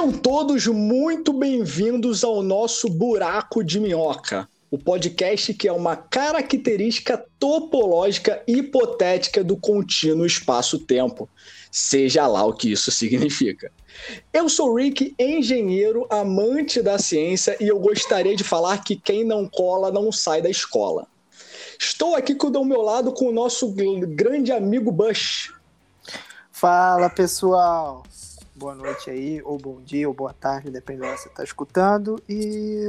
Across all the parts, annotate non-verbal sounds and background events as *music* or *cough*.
Sejam todos muito bem-vindos ao nosso Buraco de Minhoca, o podcast que é uma característica topológica hipotética do contínuo espaço-tempo, seja lá o que isso significa. Eu sou Rick, engenheiro, amante da ciência, e eu gostaria de falar que quem não cola não sai da escola. Estou aqui do meu lado com o nosso grande amigo Bush. Fala pessoal, boa noite aí, ou bom dia, ou boa tarde, dependendo se você está escutando. E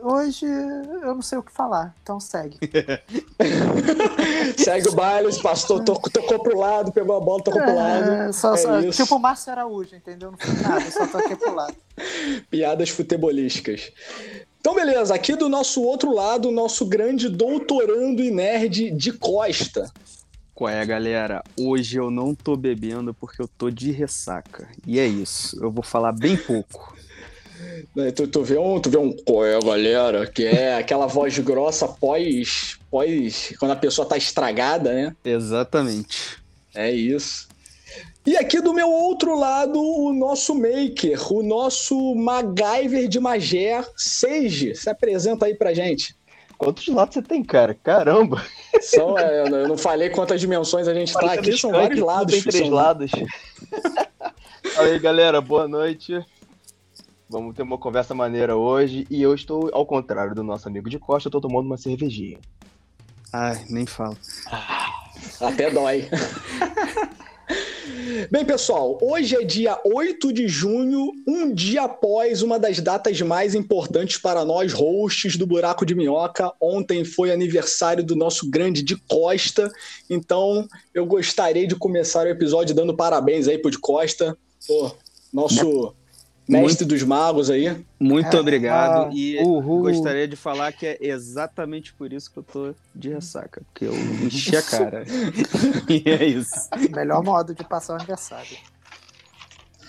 hoje eu não sei o que falar, então segue. *laughs* segue o baile, pastor tocou, tocou pro lado, pegou a bola, tocou é, pro lado. Só, é só, tipo o Márcio Araújo, entendeu? Não foi nada, só toquei pro lado. *laughs* Piadas futebolísticas. Então, beleza, aqui do nosso outro lado, o nosso grande doutorando e nerd de Costa. Qual é, galera? Hoje eu não tô bebendo porque eu tô de ressaca. E é isso. Eu vou falar bem pouco. *laughs* Tu, tu, vê um, tu vê um qual é, galera? Que é aquela voz grossa pós, pós. Quando a pessoa tá estragada, né? Exatamente. É isso. E aqui do meu outro lado, o nosso maker, o nosso MacGyver de Magé, Seiji. Se apresenta aí pra gente. Quantos lados você tem, cara? Caramba! São, é, eu não falei quantas dimensões a gente está aqui, são vários lados. Tem três são... lados. *laughs* Aí, galera, boa noite. Vamos ter uma conversa maneira hoje. E eu estou, ao contrário do nosso amigo de Costa, eu estou tomando uma cervejinha. Ai, nem falo. Ah, até dói. *laughs* Bem, pessoal, hoje é dia 8 de junho, um dia após uma das datas mais importantes para nós, hosts do Buraco de Minhoca. Ontem foi aniversário do nosso grande de Costa, então eu gostaria de começar o episódio dando parabéns aí pro de Costa, pô, nosso mestre muito, dos magos aí. Muito é, obrigado. Ah, e uhul. gostaria de falar que é exatamente por isso que eu tô de ressaca, porque eu enchi a cara. *laughs* e é isso. Melhor modo de passar o aniversário.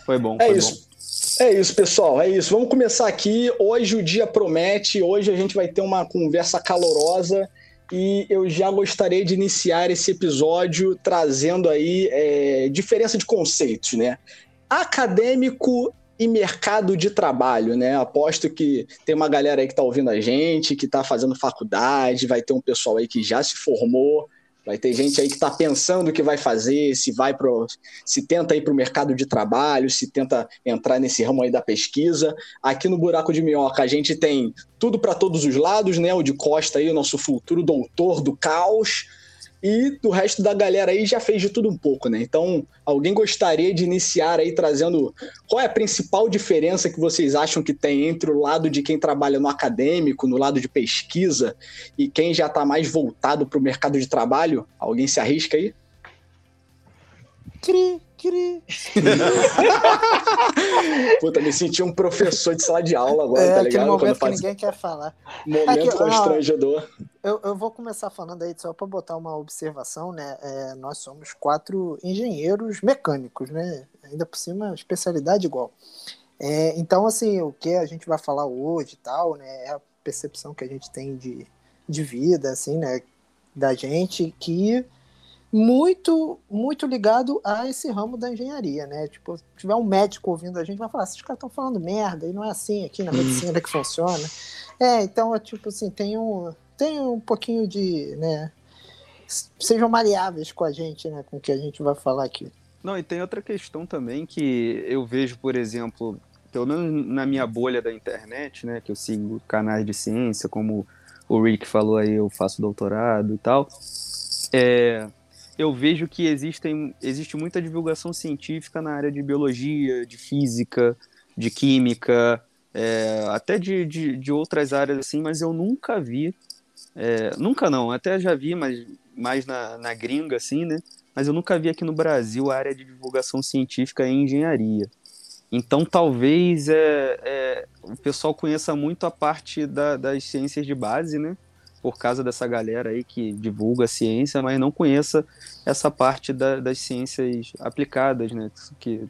Foi bom. É foi isso. Bom. É isso, pessoal. É isso. Vamos começar aqui. Hoje o dia promete. Hoje a gente vai ter uma conversa calorosa. E eu já gostaria de iniciar esse episódio trazendo aí é, diferença de conceitos, né? Acadêmico e mercado de trabalho, né? Aposto que tem uma galera aí que está ouvindo a gente, que está fazendo faculdade, vai ter um pessoal aí que já se formou, vai ter gente aí que está pensando o que vai fazer, se vai pro, se tenta ir para o mercado de trabalho, se tenta entrar nesse ramo aí da pesquisa. Aqui no Buraco de Minhoca a gente tem tudo para todos os lados, né? O de Costa aí, o nosso futuro doutor do caos e o resto da galera aí já fez de tudo um pouco, né? Então, alguém gostaria de iniciar aí trazendo qual é a principal diferença que vocês acham que tem entre o lado de quem trabalha no acadêmico, no lado de pesquisa e quem já está mais voltado para o mercado de trabalho? Alguém se arrisca aí? Cri, cri. *laughs* Puta, me senti um professor de sala de aula agora, é, tá ligado? Momento Quando faz... que ninguém quer falar. Momento Aqui, constrangedor. Eu, eu, vou começar falando aí só para botar uma observação, né? É, nós somos quatro engenheiros mecânicos, né? Ainda por cima, especialidade igual. É, então, assim, o que a gente vai falar hoje e tal, né? É a percepção que a gente tem de, de vida, assim, né? Da gente que muito, muito ligado a esse ramo da engenharia, né? Tipo, se tiver um médico ouvindo a gente, vai falar, esses caras estão falando merda, e não é assim aqui na uhum. medicina que funciona. É, então, tipo assim, tem um, tem um pouquinho de, né? Sejam maleáveis com a gente, né? Com o que a gente vai falar aqui. Não, e tem outra questão também que eu vejo, por exemplo, pelo menos na minha bolha da internet, né? Que eu sigo canais de ciência, como o Rick falou aí, eu faço doutorado e tal. É, eu vejo que existem, existe muita divulgação científica na área de biologia, de física, de química, é, até de, de, de, outras áreas assim, mas eu nunca vi, é, nunca não, até já vi, mas mais na, na gringa assim, né? Mas eu nunca vi aqui no Brasil a área de divulgação científica em engenharia. Então talvez é, é, o pessoal conheça muito a parte da, das ciências de base, né? Por causa dessa galera aí que divulga a ciência, mas não conheça essa parte da, das ciências aplicadas, né? Que,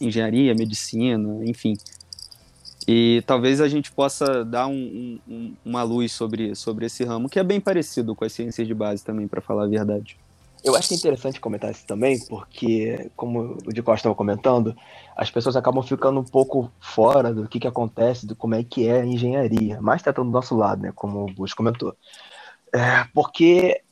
engenharia, medicina, enfim. E talvez a gente possa dar um, um, uma luz sobre, sobre esse ramo, que é bem parecido com as ciências de base também, para falar a verdade. Eu acho interessante comentar isso também, porque, como o de Costa estava comentando, as pessoas acabam ficando um pouco fora do que, que acontece, do como é que é a engenharia, mas está do nosso lado, né, como o Bush comentou. É, porque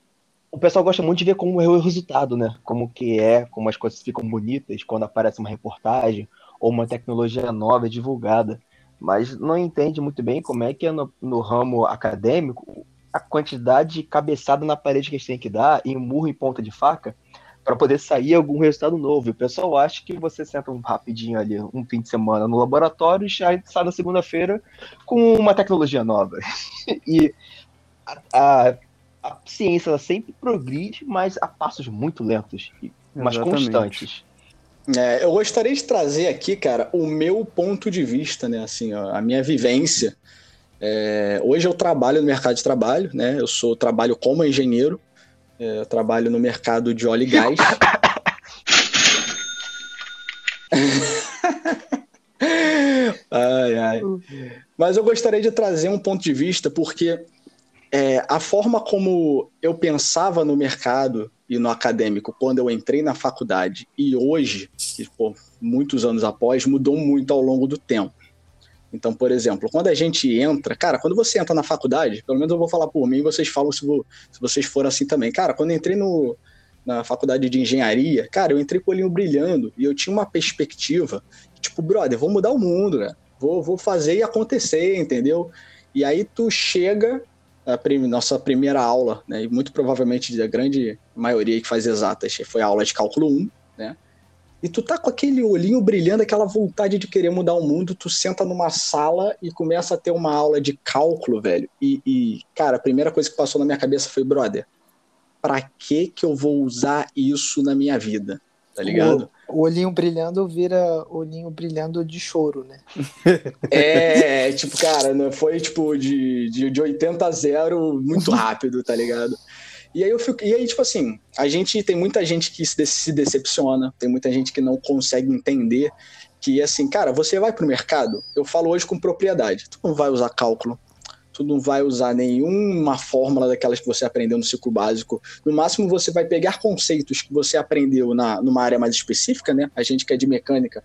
o pessoal gosta muito de ver como é o resultado, né? Como que é, como as coisas ficam bonitas quando aparece uma reportagem ou uma tecnologia nova divulgada, mas não entende muito bem como é que é no, no ramo acadêmico a quantidade de cabeçada na parede que a gente tem que dar e murro em ponta de faca para poder sair algum resultado novo. E o pessoal acha que você senta um rapidinho ali, um fim de semana no laboratório e sai na segunda-feira com uma tecnologia nova. *laughs* e a, a, a ciência sempre progride, mas a passos muito lentos, mas Exatamente. constantes. É, eu gostaria de trazer aqui, cara, o meu ponto de vista, né? Assim, ó, a minha vivência. É, hoje eu trabalho no mercado de trabalho, né? Eu sou trabalho como engenheiro, é, eu trabalho no mercado de óleo e gás. *laughs* ai, ai. Mas eu gostaria de trazer um ponto de vista, porque é, a forma como eu pensava no mercado e no acadêmico quando eu entrei na faculdade e hoje, pô, muitos anos após, mudou muito ao longo do tempo. Então, por exemplo, quando a gente entra, cara, quando você entra na faculdade, pelo menos eu vou falar por mim, vocês falam se, vou, se vocês forem assim também. Cara, quando eu entrei no, na faculdade de engenharia, cara, eu entrei com o olhinho brilhando e eu tinha uma perspectiva, tipo, brother, vou mudar o mundo, né? Vou, vou fazer e acontecer, entendeu? E aí tu chega a prim nossa primeira aula, né, e muito provavelmente a grande maioria que faz exatas foi a aula de cálculo 1, né? E tu tá com aquele olhinho brilhando, aquela vontade de querer mudar o mundo, tu senta numa sala e começa a ter uma aula de cálculo, velho. E, e cara, a primeira coisa que passou na minha cabeça foi, brother, pra que que eu vou usar isso na minha vida? Tá ligado? O, o olhinho brilhando vira olhinho brilhando de choro, né? *laughs* É, tipo, cara, foi tipo de, de, de 80 a 0 muito rápido, tá ligado? E aí eu fico, e aí, tipo assim, a gente tem muita gente que se, decepciona, tem muita gente que não consegue entender que assim, cara, você vai pro mercado, eu falo hoje com propriedade, tu não vai usar cálculo, tu não vai usar nenhuma fórmula daquelas que você aprendeu no ciclo básico. No máximo, você vai pegar conceitos que você aprendeu na, numa área mais específica, né? A gente que é de mecânica,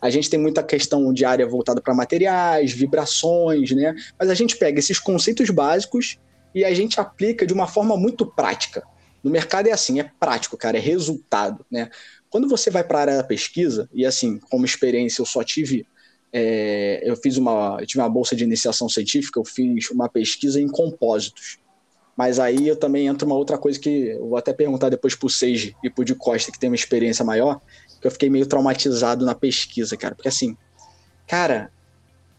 a gente tem muita questão de área voltada para materiais, vibrações, né? Mas a gente pega esses conceitos básicos e a gente aplica de uma forma muito prática. No mercado é assim, é prático, cara, é resultado, né? Quando você vai para a área da pesquisa, e assim, como experiência eu só tive é, eu fiz uma, eu tive uma bolsa de iniciação científica, eu fiz uma pesquisa em compósitos. Mas aí eu também entro uma outra coisa que eu vou até perguntar depois pro Seiji e pro de Costa, que tem uma experiência maior, que eu fiquei meio traumatizado na pesquisa, cara. Porque assim, cara,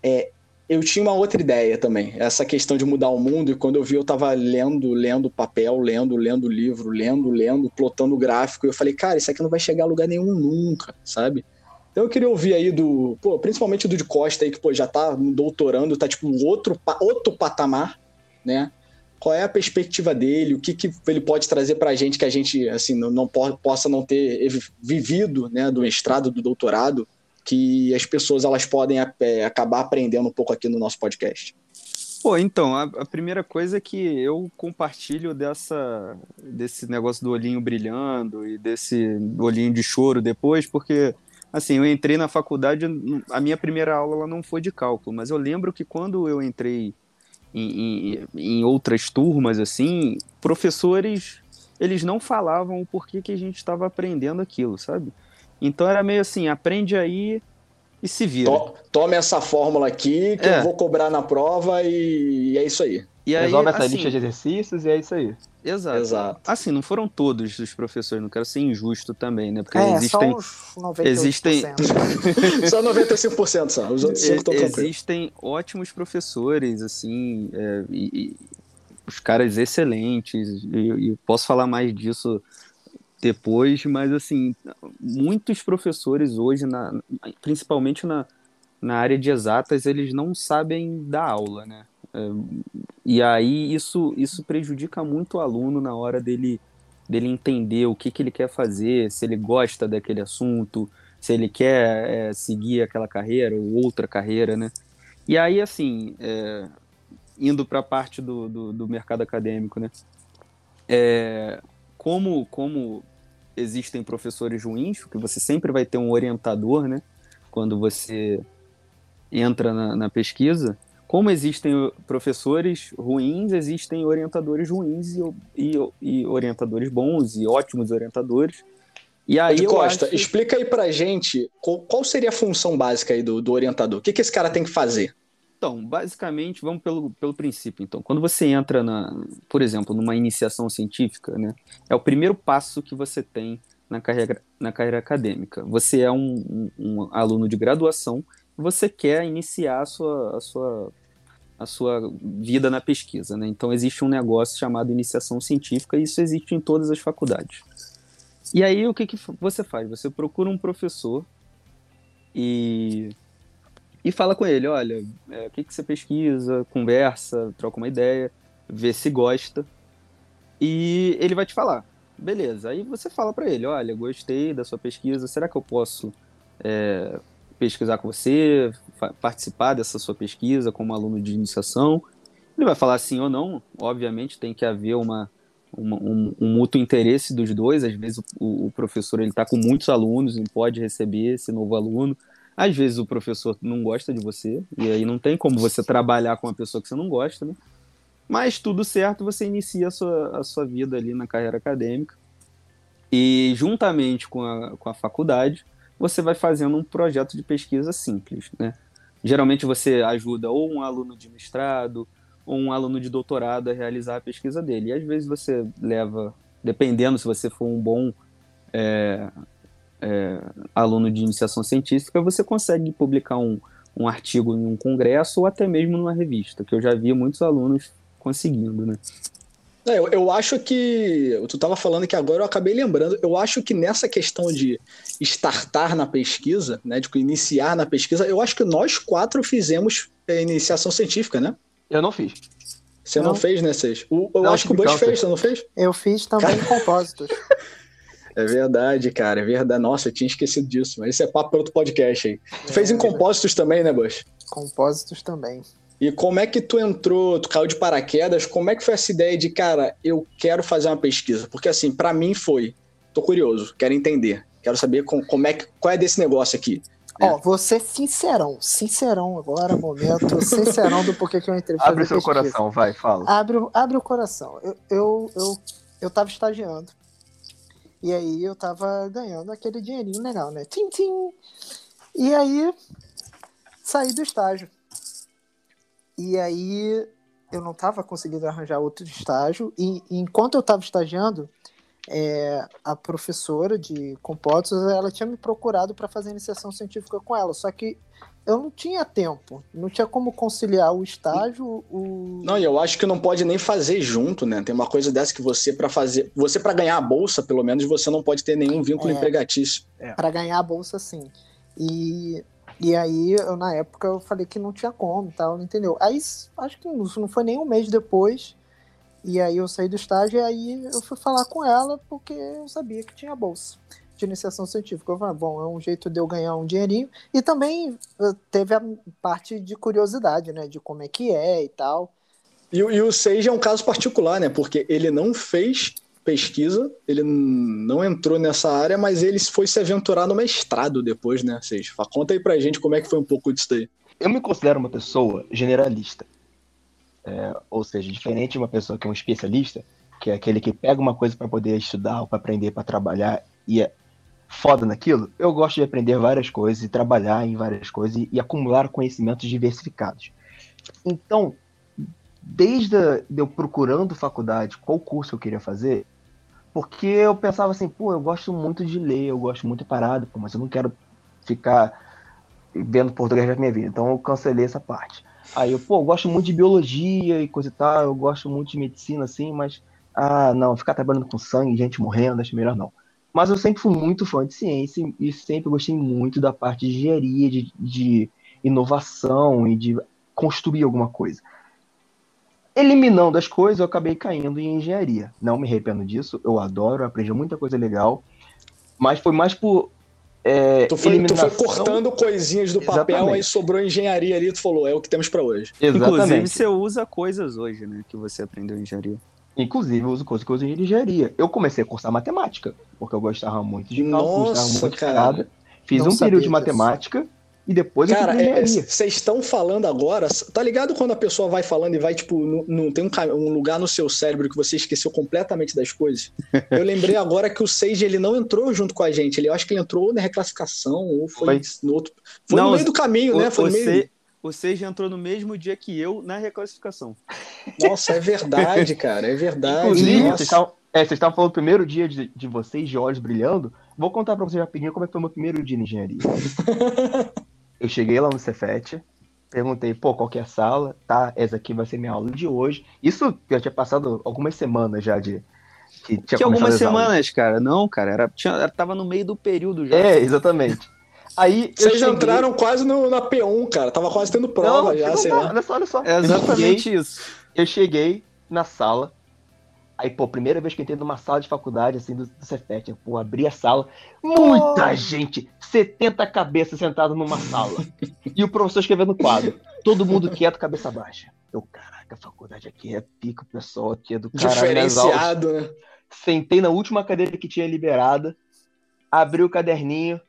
é, eu tinha uma outra ideia também, essa questão de mudar o mundo, e quando eu vi, eu tava lendo, lendo papel, lendo, lendo livro, lendo, lendo, plotando gráfico, e eu falei, cara, isso aqui não vai chegar a lugar nenhum nunca, sabe? Então eu queria ouvir aí do, pô, principalmente do de Costa aí, que pô, já tá doutorando, tá tipo outro, outro patamar, né? Qual é a perspectiva dele, o que, que ele pode trazer para a gente que a gente assim não, não possa não ter vivido, né, do mestrado, do doutorado, que as pessoas elas podem é, acabar aprendendo um pouco aqui no nosso podcast. Pô, então, a, a, primeira coisa é que eu compartilho dessa, desse negócio do olhinho brilhando e desse olhinho de choro depois, porque Assim, eu entrei na faculdade, a minha primeira aula ela não foi de cálculo, mas eu lembro que quando eu entrei em, em, em outras turmas, assim, professores, eles não falavam o porquê que a gente estava aprendendo aquilo, sabe? Então era meio assim, aprende aí e se vira. Tome essa fórmula aqui que é. eu vou cobrar na prova e, e é isso aí. E aí, Resolve essa assim, lista de exercícios e é isso aí. Exato. Exato. Assim, não foram todos os professores, não quero ser injusto também, né? Porque é, existem. Só 98%. Existem. *laughs* só 95% só. Os outros estão Existem ótimos professores, assim, é, e, e, os caras excelentes, e, e posso falar mais disso depois, mas assim, muitos professores hoje, na, principalmente na, na área de exatas, eles não sabem dar aula, né? e aí isso, isso prejudica muito o aluno na hora dele, dele entender o que, que ele quer fazer, se ele gosta daquele assunto, se ele quer é, seguir aquela carreira ou outra carreira, né? E aí, assim, é, indo para a parte do, do, do, mercado acadêmico, né? É, como, como existem professores ruins, porque você sempre vai ter um orientador, né? Quando você entra na, na pesquisa, como existem professores ruins, existem orientadores ruins e, e, e orientadores bons e ótimos orientadores. E aí Costa, acho... explica aí pra gente qual, qual, seria a função básica aí do, do orientador. O que, que esse cara tem que fazer? Então, basicamente, vamos pelo, pelo princípio. Então, quando você entra, na, por exemplo, numa iniciação científica, né, é o primeiro passo que você tem na carreira, na carreira acadêmica. Você é um, um, um aluno de graduação você quer iniciar a sua, a sua, a sua vida na pesquisa. Né? Então, existe um negócio chamado iniciação científica e isso existe em todas as faculdades. E aí, o que, que você faz? Você procura um professor e e fala com ele, olha, é, o que, que você pesquisa, conversa, troca uma ideia, vê se gosta, e ele vai te falar. Beleza, aí você fala para ele, olha, gostei da sua pesquisa, será que eu posso é, pesquisar com você, participar dessa sua pesquisa como aluno de iniciação? Ele vai falar sim ou não, obviamente tem que haver uma, uma um, um, mútuo interesse dos dois, às vezes o, o professor ele está com muitos alunos, não pode receber esse novo aluno, às vezes o professor não gosta de você, e aí não tem como você trabalhar com uma pessoa que você não gosta, né? Mas tudo certo, você inicia a sua, a sua vida ali na carreira acadêmica. E juntamente com a, com a faculdade, você vai fazendo um projeto de pesquisa simples, né? Geralmente você ajuda ou um aluno de mestrado ou um aluno de doutorado a realizar a pesquisa dele. E às vezes você leva, dependendo se você for um bom é, é, aluno de iniciação científica, você consegue publicar um, um artigo em um congresso ou até mesmo numa revista, que eu já vi muitos alunos conseguindo, né? É, eu, eu acho que. Tu estava falando que agora eu acabei lembrando. Eu acho que nessa questão de startar na pesquisa, né, de iniciar na pesquisa, eu acho que nós quatro fizemos é, iniciação científica, né? Eu não fiz. Você não, não fez, né, Seis? eu não, acho que o Bush fez, você não fez? Eu fiz também Cara... compósitos. *laughs* É verdade, cara, é verdade. Nossa, eu tinha esquecido disso, mas isso é papo para outro podcast aí. Tu fez em é. compósitos também, né, Bush? Compósitos também. E como é que tu entrou, tu caiu de paraquedas, como é que foi essa ideia de, cara, eu quero fazer uma pesquisa? Porque assim, para mim foi, tô curioso, quero entender, quero saber com, como é que, qual é desse negócio aqui. Né? Ó, você sincerão, sincerão agora, momento, *laughs* sincerão do porquê que eu entrei. Abre seu pesquisa. coração, vai, fala. Abre, abre o coração. Eu, eu, eu, eu tava estagiando e aí eu tava ganhando aquele dinheirinho legal, né? Tim, tim. E aí saí do estágio. E aí eu não tava conseguindo arranjar outro estágio. E, e enquanto eu tava estagiando, é, a professora de compostos ela tinha me procurado para fazer iniciação científica com ela. Só que eu não tinha tempo, não tinha como conciliar o estágio, o Não, e eu acho que não pode nem fazer junto, né? Tem uma coisa dessa que você para fazer, você para ganhar a bolsa, pelo menos você não pode ter nenhum vínculo é, empregatício. É. Para ganhar a bolsa sim. E e aí eu na época eu falei que não tinha como, tal, entendeu? Aí acho que não foi nem um mês depois. E aí eu saí do estágio e aí eu fui falar com ela porque eu sabia que tinha bolsa de iniciação científica. Eu falei, bom, é um jeito de eu ganhar um dinheirinho. E também eh, teve a parte de curiosidade, né? De como é que é e tal. E, e o Sage é um caso particular, né? Porque ele não fez pesquisa, ele não entrou nessa área, mas ele foi se aventurar no mestrado depois, né, Sage? Conta aí pra gente como é que foi um pouco disso daí. Eu me considero uma pessoa generalista. É, ou seja, diferente de uma pessoa que é um especialista, que é aquele que pega uma coisa para poder estudar para aprender para trabalhar e é foda naquilo, eu gosto de aprender várias coisas e trabalhar em várias coisas e, e acumular conhecimentos diversificados. Então, desde a, eu procurando faculdade, qual curso eu queria fazer, porque eu pensava assim, pô, eu gosto muito de ler, eu gosto muito de parada, pô, mas eu não quero ficar vendo português na minha vida. Então eu cancelei essa parte. Aí eu, pô, eu gosto muito de biologia e coisa e tal, eu gosto muito de medicina, assim, mas, ah, não, ficar trabalhando com sangue, gente morrendo, acho melhor não. Mas eu sempre fui muito fã de ciência e sempre gostei muito da parte de engenharia, de, de inovação e de construir alguma coisa. Eliminando as coisas, eu acabei caindo em engenharia. Não me arrependo disso, eu adoro, aprendi muita coisa legal. Mas foi mais por. É, tu, foi, tu, foi, cortando coisinhas do papel, Exatamente. aí sobrou engenharia ali, tu falou, é o que temos para hoje. Exatamente. Inclusive, você usa coisas hoje, né, que você aprendeu em engenharia. Inclusive, eu uso coisas que eu uso em engenharia. Eu comecei a cursar matemática, porque eu gostava muito de cálculo, gostava muito de cara. parada. Fiz Não um período de matemática e depois eu Cara, pra é, vocês estão falando agora, tá ligado quando a pessoa vai falando e vai, tipo, não, não tem um, um lugar no seu cérebro que você esqueceu completamente das coisas? Eu lembrei *laughs* agora que o Sage, ele não entrou junto com a gente, ele, eu acho que ele entrou na reclassificação, ou foi, Foi. no outro... Foi Não, no meio do caminho, O, né? Foi no meio... O Seiji entrou no mesmo dia que eu na reclassificação. Nossa, é verdade, cara, é verdade. Inclusive, vocês estavam é, vocês estavam falando do primeiro dia de, de vocês, de olhos brilhando. Vou contar pra vocês rapidinho como é que foi o meu primeiro dia na engenharia. *laughs* eu cheguei lá no Cefet, perguntei, pô, qual que é a sala? Tá, essa aqui vai ser minha aula de hoje. Isso já tinha passado algumas semanas já de. Que, tinha Que algumas começado as aulas. semanas, cara. Não, cara, era, tinha, era- tava no meio do período já. É, exatamente. Aí Vocês cheguei- entraram quase no, na P1, cara, tava quase tendo prova Não, já, sei lá. Olha só, olha só. É Eu cheguei- exatamente isso. Eu cheguei na sala. Aí, pô, primeira vez que eu entrei numa sala de faculdade, assim, do, do Cefet, eu, pô, abri a sala. Muita gente! 70 cabeças sentadas numa sala. e o professor escrevendo no quadro. Todo mundo quieto, cabeça baixa. Eu, caraca, a faculdade aqui é pica, o pessoal aqui é do caralho. Diferenciado, né? Sentei na última cadeira que tinha liberada, abri o caderninho,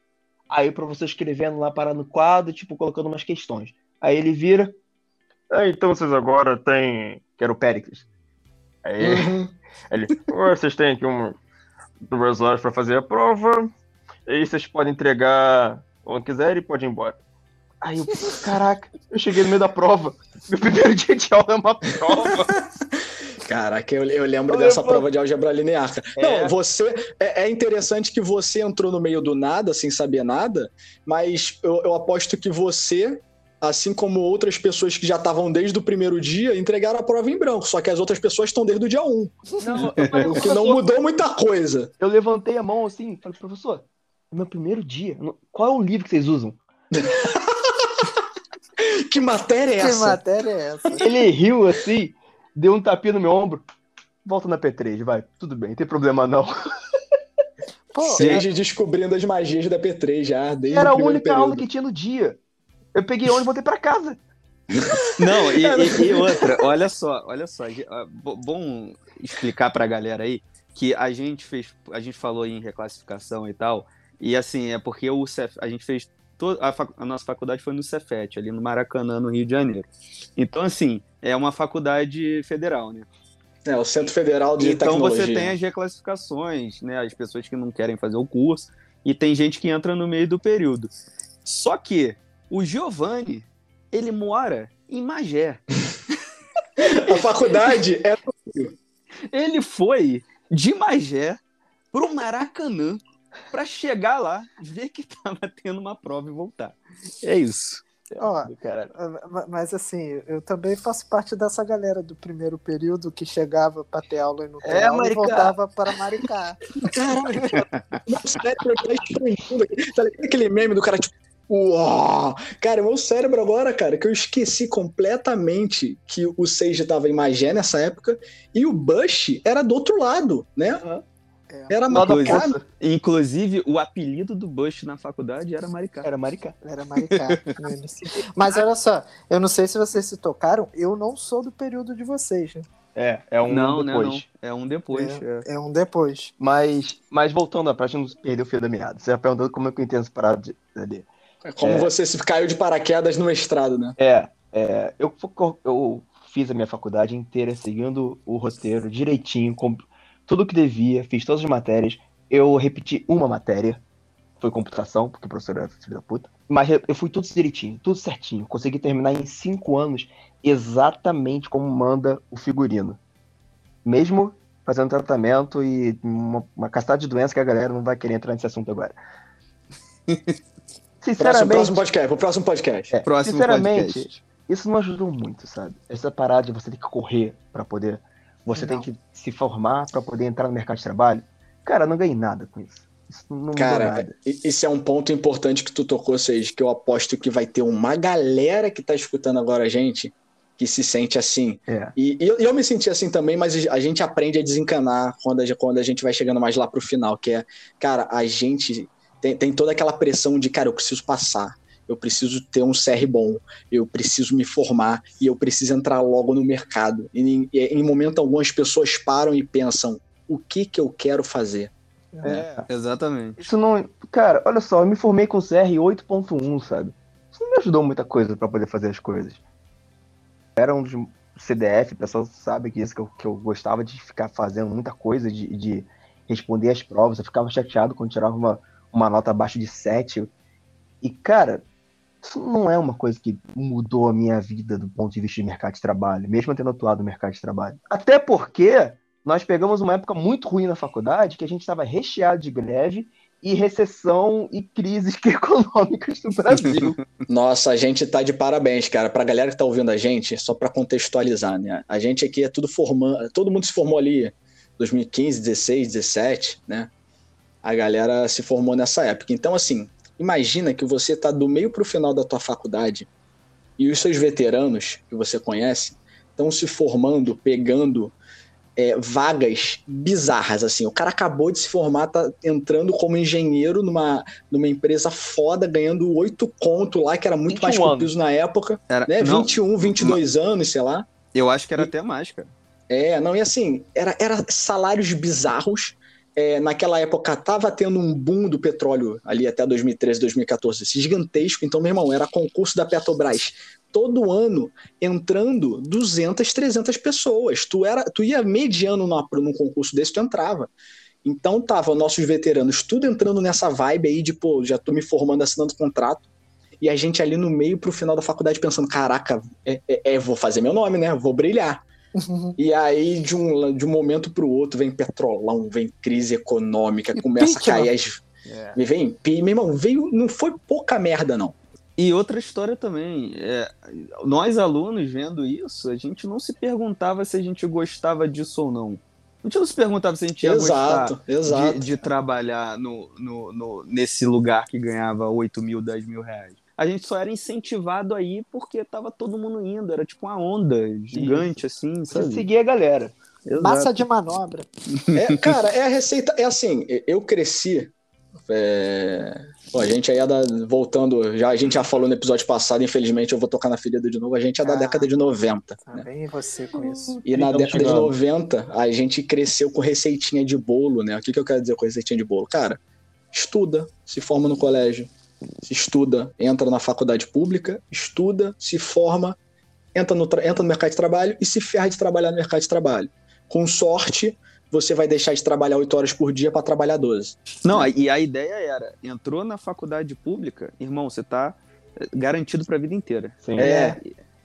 aí o professor escrevendo lá, parando no quadro, tipo, colocando umas questões. Aí ele vira. Ah, então vocês agora têm. Que era o Péricles. Aí Uhum. *laughs* ele. "Ah, vocês têm aqui um, duas horas para fazer a prova. E aí vocês podem entregar quando quiserem e pode ir embora. Aí eu, *laughs* caraca, eu cheguei no meio da prova. Meu primeiro *laughs* dia de aula é uma prova. Caraca, eu, eu lembro Eu dessa lembro- prova de álgebra linear. É. Não, você. É, é interessante que você entrou no meio do nada, sem saber nada, mas eu, eu aposto que você, assim como outras pessoas que já estavam desde o primeiro dia, entregaram a prova em branco. Só que as outras pessoas estão desde o dia 1. Não, eu *laughs* falei, O que não mudou muita coisa. Eu levantei a mão assim, falei, professor, é meu primeiro dia. Qual é o livro que vocês usam? *laughs* Que matéria é Que essa? matéria é essa? Ele riu assim, deu um tapinha no meu ombro. Volta na P3, vai. Tudo bem, não tem problema não. Pô, Desde descobrindo as magias da P3 já, desde Era o a única período. aula que tinha no dia. Eu peguei ônibus e voltei pra casa. *laughs* Não, e, e- e outra, olha só, olha só, ah, bo- bom explicar pra galera aí que a gente fez, a gente falou em reclassificação e tal, e assim, é porque o Cef, a gente fez to- a, fac- a nossa faculdade foi no Cefet, ali no Maracanã, no Rio de Janeiro. Então, assim, é uma faculdade federal, né? É, o Centro Federal de então Tecnologia. você tem as reclassificações, né? As pessoas que não querem fazer o curso, e tem gente que entra no meio do período. Só que o Giovanni, ele mora em Magé. *laughs* A faculdade é Ele foi de Magé pro Maracanã para chegar lá, ver que tava tendo uma prova e voltar. É isso. Ó. Ma- Mas assim, eu também faço parte dessa galera do primeiro período que chegava para ter aula e não ter É, aula e voltava para Maricá. *laughs* Caralho, cara. Meu cérebro tá expandindo aqui. Tá aquele meme do cara, tipo, uau! Cara, meu cérebro agora, cara, que eu esqueci completamente que o Sage tava em Magé nessa época e o Bush era do outro lado, né? Aham. É, Era Maricá. Inclusive, o apelido do Bush na faculdade era Maricá. Era Maricá. era Maricá. *laughs* início. Mas olha só, eu não sei se vocês se tocaram, eu não sou do período de vocês. Né? É, é um não, né, depois. não. É um depois. é. É um depois. Mas, mas voltando pra gente não perder o fio da meada. Você já perguntou como é que eu entendo essa parada de, de- Como É. você se caiu de paraquedas no mestrado, né? É, é eu, eu fiz a minha faculdade inteira seguindo o roteiro direitinho, com tudo que devia, fiz todas as matérias. Eu repeti uma matéria, foi computação, porque o professor era filho da puta. Mas eu eu fui tudo direitinho, tudo certinho. Consegui terminar em cinco anos exatamente como manda o figurino. Mesmo fazendo tratamento e uma, uma castada de doença que a galera não vai querer entrar nesse assunto agora. *laughs* Próximo, Sinceramente, próximo podcast, pro próximo podcast. é, Próximo sinceramente, podcast. isso não ajudou muito, sabe? Essa parada de você ter que correr pra poder. Você Não. tem que se formar pra poder entrar no mercado de trabalho. Cara, eu não ganhei nada com isso. Isso não Cara, nada. e- esse é um ponto importante que tu tocou, Sage, que eu aposto que vai ter uma galera que tá escutando agora a gente que se sente assim. É. E, e eu, eu me senti assim também, mas a gente aprende a desencanar quando a, gente- quando a gente vai chegando mais lá pro final, que é, cara, a gente tem, tem toda aquela pressão de, cara, eu preciso passar. eu preciso ter um CR bom, eu preciso me formar e eu preciso entrar logo no mercado. E em, em momento algum as pessoas param e pensam: o que que eu quero fazer? É, exatamente. Isso não. Cara, olha só, eu me formei com CR 8.1, sabe? Isso não me ajudou muita coisa para poder fazer as coisas. Era um dos CDF, o pessoal sabe que isso que eu, que eu gostava de ficar fazendo muita coisa, de, de responder as provas. Eu ficava chateado quando tirava uma, uma nota abaixo de 7. E, cara, isso não é uma coisa que mudou a minha vida do ponto de vista de mercado de trabalho, mesmo tendo atuado no mercado de trabalho. Até porque nós pegamos uma época muito ruim na faculdade, que a gente estava recheado de greve e recessão e crises *laughs* econômicas no Brasil. *laughs* Nossa, a gente tá de parabéns, cara. Pra galera que tá ouvindo a gente, só para contextualizar, né? A gente aqui é tudo formando, todo mundo se formou ali 2015, 16, 17, né? A galera se formou nessa época. Então, assim, imagina que você tá do meio pro final da tua faculdade e os seus veteranos que você conhece estão se formando, pegando é, vagas bizarras, assim. O cara acabou de se formar, tá entrando como engenheiro numa, numa empresa foda, ganhando oito conto lá, que era muito mais que o piso na época. Era, né? Não, 21, 22 mas... anos, sei lá. Eu acho que era e, até mais, cara. É, não, e assim, era, era salários bizarros. É, naquela época tava tendo um boom do petróleo ali até 2013, 2014, gigantesco. Então, meu irmão, era concurso da Petrobras todo ano entrando 200, 300 pessoas. Tu, era, tu ia mediano num concurso desse, tu entrava. Então tava nossos veteranos tudo entrando nessa vibe aí de, pô, já tô me formando, assinando contrato. E a gente ali no meio pro final da faculdade pensando, caraca, é, é, é vou fazer meu nome, né? Vou brilhar. Uhum. E aí, de um, de um momento pro outro, vem petrolão, vem crise econômica, começa a cair as. É. Vem, meu irmão, veio, não foi pouca merda, não. E outra história também, é, nós alunos vendo isso, a gente não se perguntava se a gente gostava disso ou não. A gente não se perguntava se a gente ia exato, gostar exato. De, de, trabalhar no, no, no, nesse lugar que ganhava 8 mil, 10 mil reais. A gente só era incentivado aí porque tava todo mundo indo, era tipo uma onda gigante, isso. assim, sabe? Seguir a galera. Exato. Massa de manobra. É, cara, é a receita. É assim, eu cresci é... Bom, a gente aí é da, voltando, já, a gente já falou no episódio passado, infelizmente eu vou tocar na ferida de novo, a gente é da ah, década de 90. Né? Bem você com isso. E na década chegando. de 90, a gente cresceu com receitinha de bolo, né? O que, que eu quero dizer com receitinha de bolo? Cara, estuda, se forma no colégio, estuda, entra na faculdade pública, estuda, se forma, entra no, entra no mercado de trabalho e se ferra de trabalhar no mercado de trabalho. Com sorte, você vai deixar de trabalhar 8 horas por dia para trabalhar 12. Não, e a ideia era, entrou na faculdade pública, irmão, você tá eh, garantido para a vida inteira. Sim. É.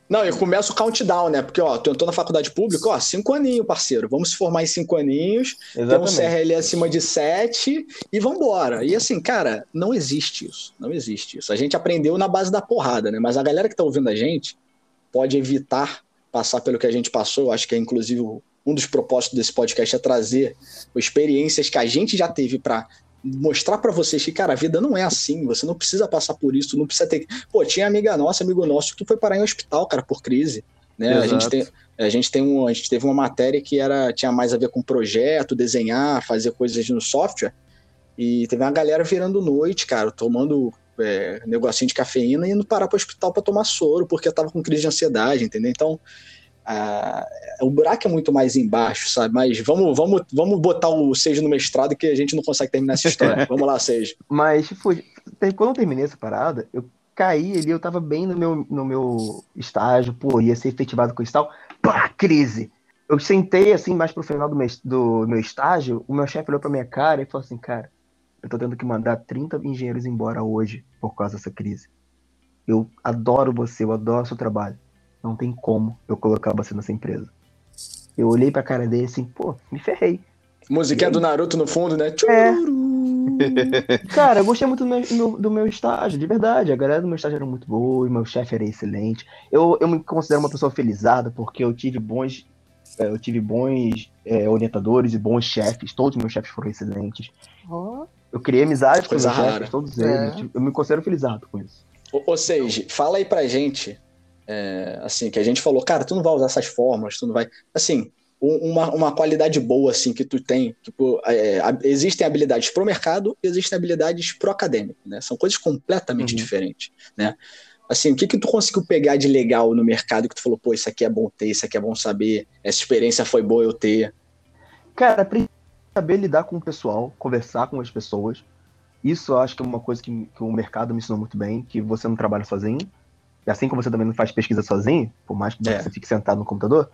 Não, e começa o countdown, né? Porque, ó, tu entrou na faculdade pública, ó, cinco aninhos, parceiro. Vamos se formar em cinco aninhos, Exatamente. ter um CRL acima de sete e vambora. E assim, cara, não existe isso. Não existe isso. A gente aprendeu na base da porrada, né? Mas a galera que tá ouvindo a gente pode evitar passar pelo que a gente passou. Acho que é inclusive um dos propósitos desse podcast é trazer experiências que a gente já teve para mostrar para vocês que, cara, a vida não é assim, você não precisa passar por isso, não precisa ter. Pô, tinha amiga nossa, amigo nosso, que foi parar em hospital, cara, por crise. Né? A gente tem. A gente, tem um, a gente teve uma matéria que era, tinha mais a ver com projeto, desenhar, fazer coisas no software. E teve uma galera virando noite, cara, tomando é, negocinho de cafeína e indo parar para o hospital para tomar soro, porque eu tava com crise de ansiedade, entendeu? Então, ah, o buraco é muito mais embaixo, sabe? Mas vamos, vamos, vamos botar o Seja no mestrado que a gente não consegue terminar essa história. *laughs* vamos lá, Seja. Mas, tipo, quando eu terminei essa parada, eu caí ali, eu tava bem no meu, no meu estágio, pô, ia ser efetivado com isso e tal. Pá, crise! Eu sentei assim, mais pro final do meu, do meu estágio, o meu chefe olhou pra minha cara e falou assim, cara, eu tô tendo que mandar 30 engenheiros embora hoje por causa dessa crise. Eu adoro você, eu adoro seu trabalho não tem como eu colocar você nessa empresa. Eu olhei pra cara dele assim, pô, me ferrei. Musiquinha do Naruto no fundo, né? É. *laughs* *laughs* Cara, eu gostei muito do meu, do meu, estágio, de verdade. A galera do meu estágio era muito boa, e meu chefe era excelente. Eu, eu me considero uma pessoa felizada porque eu tive bons, é, eu tive bons é, orientadores e bons chefes. Todos os meus chefes foram excelentes. Oh. Eu criei amizade com os chefes, todos eles. É. Eu me considero felizado com isso. Ou seja, fala aí pra gente é, assim, que a gente falou, cara, tu não vai usar essas fórmulas, tu não vai. Assim, uma, uma qualidade boa assim que tu tem. Tipo, é, existem habilidades pro mercado e existem habilidades pro acadêmico, né? São coisas completamente uhum. diferentes, né? Assim, o que que tu conseguiu pegar de legal no mercado que tu falou, pô, isso aqui é bom ter, isso aqui é bom saber, essa experiência foi boa eu ter? Cara, saber lidar com o pessoal, conversar com as pessoas. Isso eu acho que é uma coisa que, que o mercado me ensinou muito bem, que você não trabalha sozinho. E assim como você também não faz pesquisa sozinho, por mais que é. você fique sentado no computador,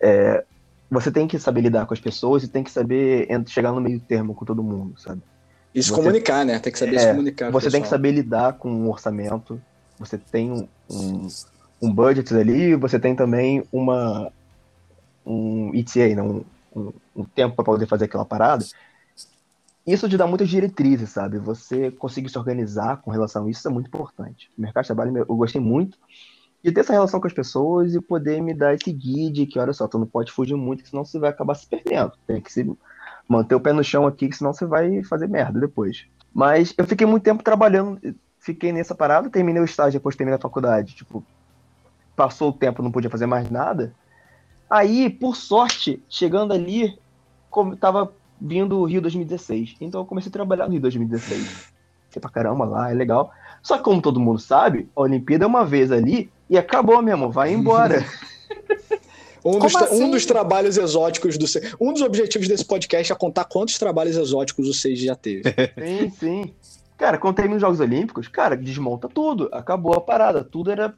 é, você tem que saber lidar com as pessoas e tem que saber chegar no meio termo com todo mundo, sabe? E se você, comunicar, né? Tem que saber é, se comunicar. Você tem que saber lidar com um orçamento, você tem um, um, um budget ali, você tem também uma um ETA, né? um, um tempo para poder fazer aquela parada. Isso te dá muitas diretrizes, sabe? Você conseguir se organizar com relação a isso é muito importante. O mercado de trabalho eu gostei muito de ter essa relação com as pessoas e poder me dar esse guide que, olha só, tu não pode fugir muito, senão você vai acabar se perdendo. Tem que se manter o pé no chão aqui, senão você vai fazer merda depois. Mas eu fiquei muito tempo trabalhando, fiquei nessa parada, terminei o estágio depois terminei a faculdade. Tipo, passou o tempo, não podia fazer mais nada. Aí, por sorte, chegando ali, como tava vindo o Rio 2016. Então eu comecei a trabalhar no Rio 2016. Sei pra caramba lá, é legal. Só que como todo mundo sabe, a Olimpíada é uma vez ali e acabou mesmo, vai embora. *laughs* Um dos, assim? um dos, trabalhos exóticos do Um dos objetivos desse podcast é contar quantos trabalhos exóticos o Seiji já teve. *laughs* Sim, sim. Cara, quando termina os Jogos Olímpicos, cara, desmonta tudo. Acabou a parada. Tudo era.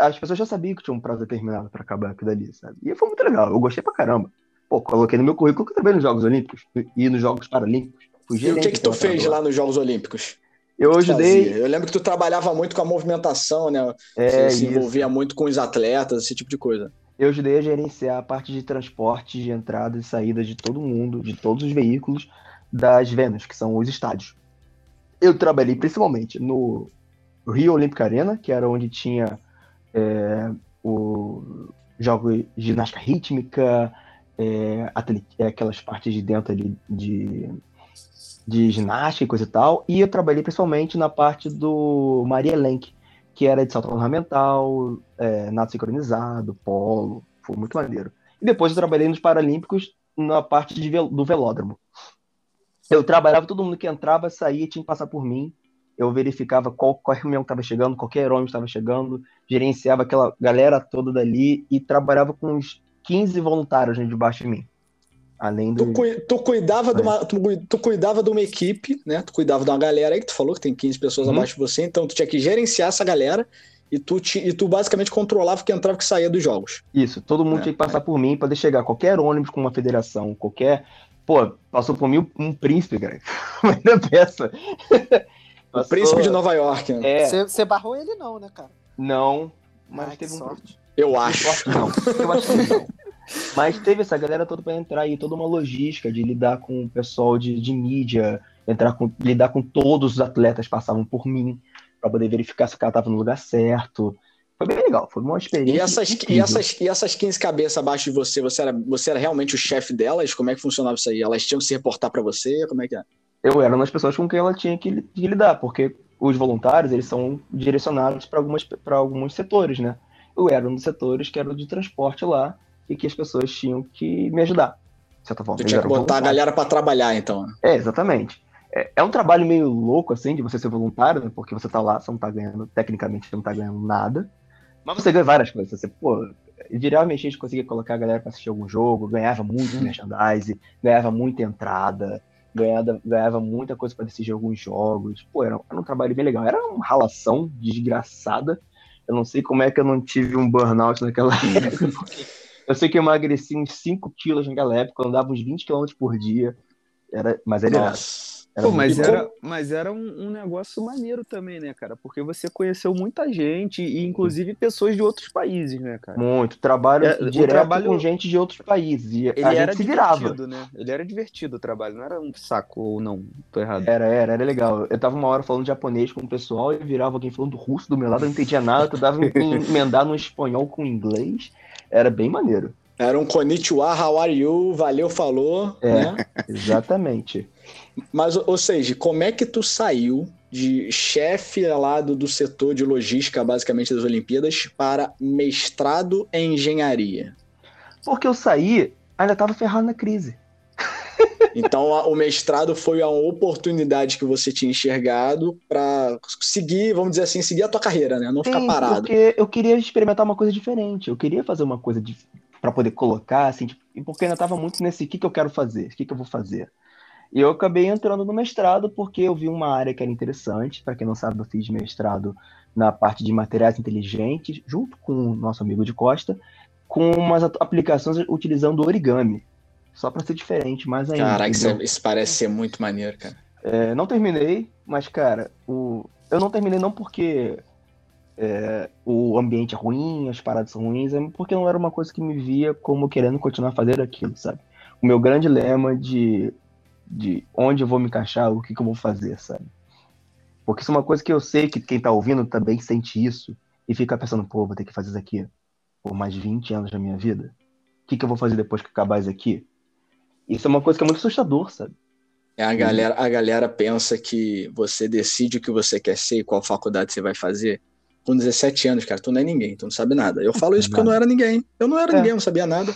As pessoas já sabiam que tinha um prazo determinado para acabar aquilo ali, sabe? E foi muito legal. Eu gostei pra caramba. Pô, coloquei no meu currículo que eu trabalhei nos Jogos Olímpicos e nos Jogos Paralímpicos. e o que, que tu fez lá nos Jogos Olímpicos? Eu ajudei. Fazia. Eu lembro que tu trabalhava muito com a movimentação, né? É, Você se envolvia muito com os atletas, esse tipo de coisa. Eu ajudei a gerenciar a parte de transporte, de entrada e saída de todo mundo, de todos os veículos das Vênus, que são os estádios. Eu trabalhei principalmente no Rio Olímpica Arena, que era onde tinha é, o jogo de ginástica rítmica, é, é, aquelas partes de dentro ali de de ginástica e coisa e tal, e eu trabalhei principalmente na parte do Maria Lenk, que era de salto ornamental, é, sincronizado, polo, foi muito maneiro. E depois eu trabalhei nos Paralímpicos na parte de, do velódromo. Eu trabalhava, todo mundo que entrava, saía, tinha que passar por mim. Eu verificava qual, qual caminhão estava chegando, qualquer ônibus estava chegando, gerenciava aquela galera toda dali e trabalhava com uns 15 voluntários debaixo de mim. Além do... tu, tu, cuidava é. de uma, tu, tu, cuidava de uma equipe, né? Tu cuidava de uma galera aí que tu falou que tem 15 pessoas uhum. abaixo de você, então tu tinha que gerenciar essa galera e tu, te, e tu basicamente controlava o que entrava e que saía dos jogos. Isso, todo mundo é, tinha que passar é. por mim para chegar qualquer ônibus com uma federação, qualquer. Pô, passou por mim um príncipe, cara. *laughs* Uma peça. Passou... O príncipe de Nova York. Né? Você é. barrou ele, não, né, cara? Não, mas Ai, teve um. Sorte. Eu acho. Eu acho que não. Eu acho que não. *laughs* Mas teve essa galera toda para entrar e toda uma logística de lidar com o pessoal de, de mídia, entrar com, lidar com todos os atletas passavam por mim para poder verificar se o cara tava no lugar certo. Foi bem legal, foi uma experiência. E essas, e essas, e essas 15 cabeças abaixo de você, você era, você era realmente o chefe delas? Como é que funcionava isso aí? Elas tinham que se reportar para você? Como é que é? Eu era uma das pessoas com quem ela tinha que, que lidar, porque os voluntários, eles são direcionados para alguns setores, né? Eu era um dos setores que era o de transporte lá, e que as pessoas tinham que me ajudar. De certa forma. Tu tinha que botar a galera para trabalhar, então. É, exatamente. É, é, um trabalho meio louco, assim, de você ser voluntário, né? porque você tá lá, você não tá ganhando, tecnicamente, você não tá ganhando nada. Mas você ganha várias coisas. Você, pô, geralmente a gente conseguia colocar a galera para assistir algum jogo, ganhava muito *laughs* merchandise, ganhava muita entrada, ganhava, ganhava muita coisa para decidir alguns jogos. Pô, era, era, um trabalho bem legal. Era uma ralação desgraçada. Eu não sei como é que eu não tive um burnout naquela época, eu sei que eu emagreci uns 5 quilos naquela época, eu andava uns 20 km por dia. Era, mas era Nossa. Era Pô, mas, era, mas era um, um, negócio maneiro também, né, cara? Porque você conheceu muita gente, e inclusive pessoas de outros países, né, cara? Muito. Trabalho é, direto trabalho... com gente de outros países. E Ele a era gente se virava. Né? Ele era divertido o trabalho, não era um saco ou não, tô errado. Era, era, era legal. Eu tava uma hora falando japonês com o pessoal e virava alguém falando russo do meu lado, eu não entendia nada, eu dava *laughs* emendar no espanhol com inglês. Era bem maneiro. Era um konnichiwa, how are you, valeu, falou. É, né? *laughs* exatamente. Mas, ou seja, como é que tu saiu de chefe lá do, do setor de logística, basicamente, das Olimpíadas, para mestrado em engenharia? Porque eu saí ainda tava ferrado na crise. *laughs* Então o mestrado foi a oportunidade que você tinha enxergado para seguir, vamos dizer assim, seguir a tua carreira, né? Não Sim, ficar parado. Porque eu queria experimentar uma coisa diferente. Eu queria fazer uma coisa para poder colocar, assim, tipo, porque ainda estava muito nesse o que, que eu quero fazer, o que, que eu vou fazer. E eu acabei entrando no mestrado porque eu vi uma área que era interessante. Para quem não sabe, eu fiz mestrado na parte de materiais inteligentes, junto com o nosso amigo de Costa, com umas aplicações utilizando origami. Só para ser diferente, mais ainda. Caraca, isso, é, isso, parece ser muito maneiro, cara. É, não terminei, mas, cara, o... eu não terminei não porque é, o ambiente é ruim, as paradas são ruins, é porque não era uma coisa que me via como querendo continuar a fazer aquilo, sabe? O meu grande lema de, de onde eu vou me encaixar, o que, que eu vou fazer, sabe? Porque isso é uma coisa que eu sei que quem tá ouvindo também sente isso e fica pensando, pô, vou ter que fazer isso aqui por mais 20 anos da minha vida. O que, que eu vou fazer depois que acabar isso aqui? Isso é uma coisa que é muito assustador, sabe? É, a, galera, a galera pensa que você decide o que você quer ser e qual faculdade você vai fazer. Com 17 anos, cara, tu não é ninguém, tu não sabe nada. Eu falo isso porque eu não era ninguém. Eu não era é. ninguém, eu não sabia nada.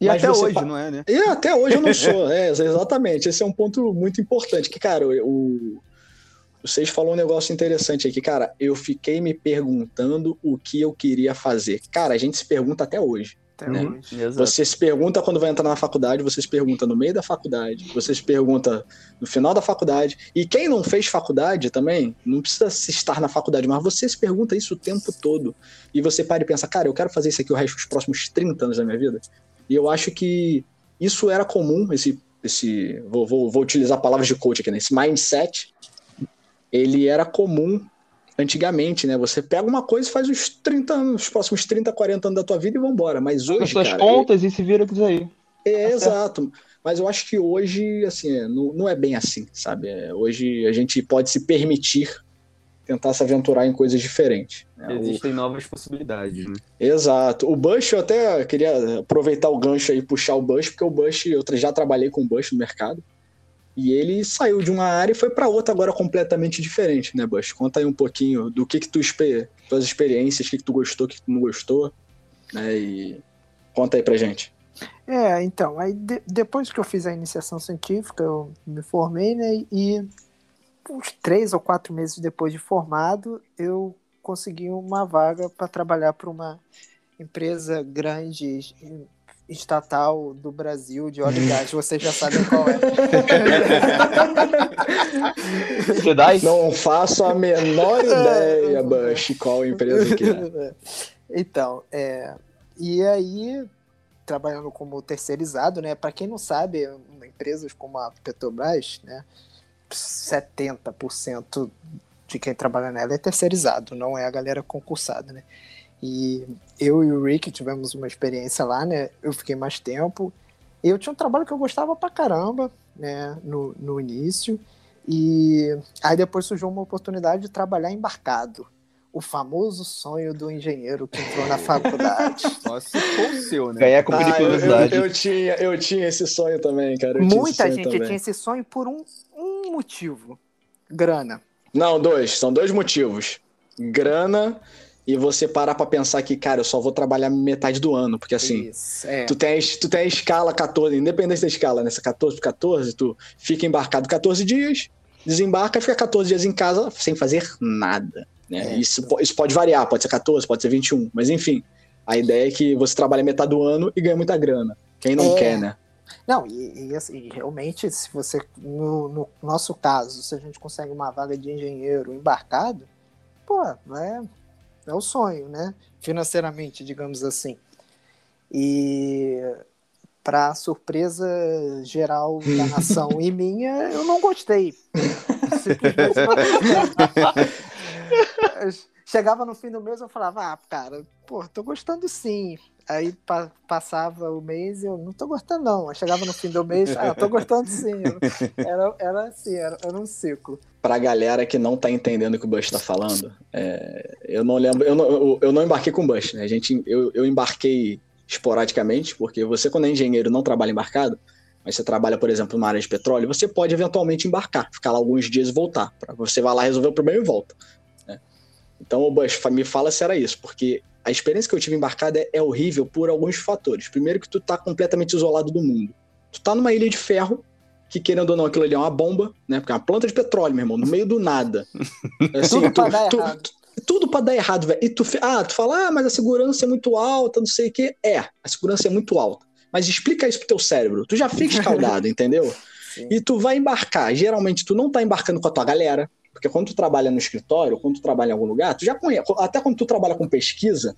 E até hoje, não é, né? E até hoje eu não sou, *laughs* é, exatamente. Esse é um ponto muito importante. Que, cara, o, vocês falou um negócio interessante aqui, cara. Eu fiquei me perguntando o que eu queria fazer. Cara, a gente se pergunta até hoje. Até né? hoje. Você se pergunta quando vai entrar na faculdade, você se pergunta no meio da faculdade, você se pergunta no final da faculdade. E quem não fez faculdade também, não precisa se estar na faculdade, mas você se pergunta isso o tempo todo. E você para e pensa, cara, eu quero fazer isso aqui o resto dos próximos 30 anos da minha vida. E eu acho que isso era comum, esse. esse vou, vou, vou utilizar palavras de coach aqui, né? Esse mindset, ele era comum antigamente, né? Você pega uma coisa e faz os 30 anos, os próximos 30, 40 anos da tua vida e vambora. Mas hoje. As suas cara, contas e se vira com isso aí. É, tá exato. Mas eu acho que hoje, assim, é, não, não é bem assim, sabe? É, hoje a gente pode se permitir tentar se aventurar em coisas diferentes. Né? Existem o... novas possibilidades, né? Exato. O Bush, eu até queria aproveitar o gancho aí e puxar o Bush, porque o Bush, eu já trabalhei com o Bush no mercado. E ele saiu de uma área e foi para outra agora completamente diferente, né, Bush? Conta aí um pouquinho do que que tu tuas experiências, o que que tu gostou, o que, que tu não gostou, né? E conta aí pra gente. É, então, aí de, depois que eu fiz a iniciação científica, eu me formei, né? E uns três ou quatro meses depois de formado, eu consegui uma vaga para trabalhar para uma empresa grande estatal do Brasil de óleo e gás, vocês já sabem qual é. *laughs* Não faço a menor *laughs* ideia, Bush, qual empresa que é. *laughs* Então, é, e aí, trabalhando como terceirizado, né? Para quem não sabe, empresas como a Petrobras, né? 70% de quem trabalha nela é terceirizado, não é a galera concursada, né? E eu e o Rick tivemos uma experiência lá, né? Eu fiquei mais tempo. Eu tinha um trabalho que eu gostava pra caramba, né? No, no início. E aí depois surgiu uma oportunidade de trabalhar embarcado. O famoso sonho do engenheiro que entrou na faculdade. *laughs* Nossa, se for o seu, né? Ganhar com ah, curiosidade. Eu, eu, tinha, eu tinha esse sonho também, cara. Eu Muita gente também. tinha esse sonho por um, um motivo. Grana. Não, dois. São dois motivos. Grana e você parar para pensar que, cara, eu só vou trabalhar metade do ano, porque assim, Isso, é. tu, tem, tu tem a escala 14, independente da escala, nessa né? 14 por 14, tu fica embarcado 14 dias, desembarca e fica 14 dias em casa sem fazer nada. Né? É. Isso, isso pode variar, pode ser 14, pode ser 21, mas enfim, a ideia é que você trabalha metade do ano e ganha muita grana. Quem não é. quer, né? Não, e, e assim, realmente, se você, no, no, nosso caso, se a gente consegue uma vaga de engenheiro embarcado, pô, é é o sonho, né? Financeiramente, digamos assim. E para surpresa geral da *laughs* nação e minha, eu não gostei. *laughs* Chegava no fim do mês, eu falava, ah, cara, pô, tô gostando sim. Aí pa passava o mês e eu não tô gostando, não. Chegava no fim do mês, ah, eu tô gostando sim. Era, era assim, era, era um ciclo. Pra galera que não tá entendendo o que o Bush tá falando, é, eu não lembro, eu não, eu, não embarquei com o Bush, né? A gente, eu, eu embarquei esporadicamente, porque você, quando é engenheiro, não trabalha embarcado, mas você trabalha, por exemplo, numa área de petróleo, você pode eventualmente embarcar, ficar lá alguns dias e voltar. Pra você vai lá resolver o problema e volta. Então, o Bush, me fala se era isso, porque a experiência que eu tive embarcada é, é horrível por alguns fatores. Primeiro que tu tá completamente isolado do mundo. Tu tá numa ilha de ferro, que querendo ou não, aquilo ali é uma bomba, né? Porque é uma planta de petróleo, meu irmão, no meio do nada. *laughs* Assim, tudo tu, pra dar tu, errado. Tu, tudo pra dar errado, velho. E tu, ah, tu fala, ah, mas a segurança é muito alta, não sei o quê. É, a segurança é muito alta. Mas explica isso pro teu cérebro. Tu já fica escaldado, *laughs* entendeu? Sim. E tu vai embarcar. Geralmente tu não tá embarcando com a tua galera, porque quando tu trabalha no escritório, quando tu trabalha em algum lugar, tu já conhece, até quando tu trabalha com pesquisa,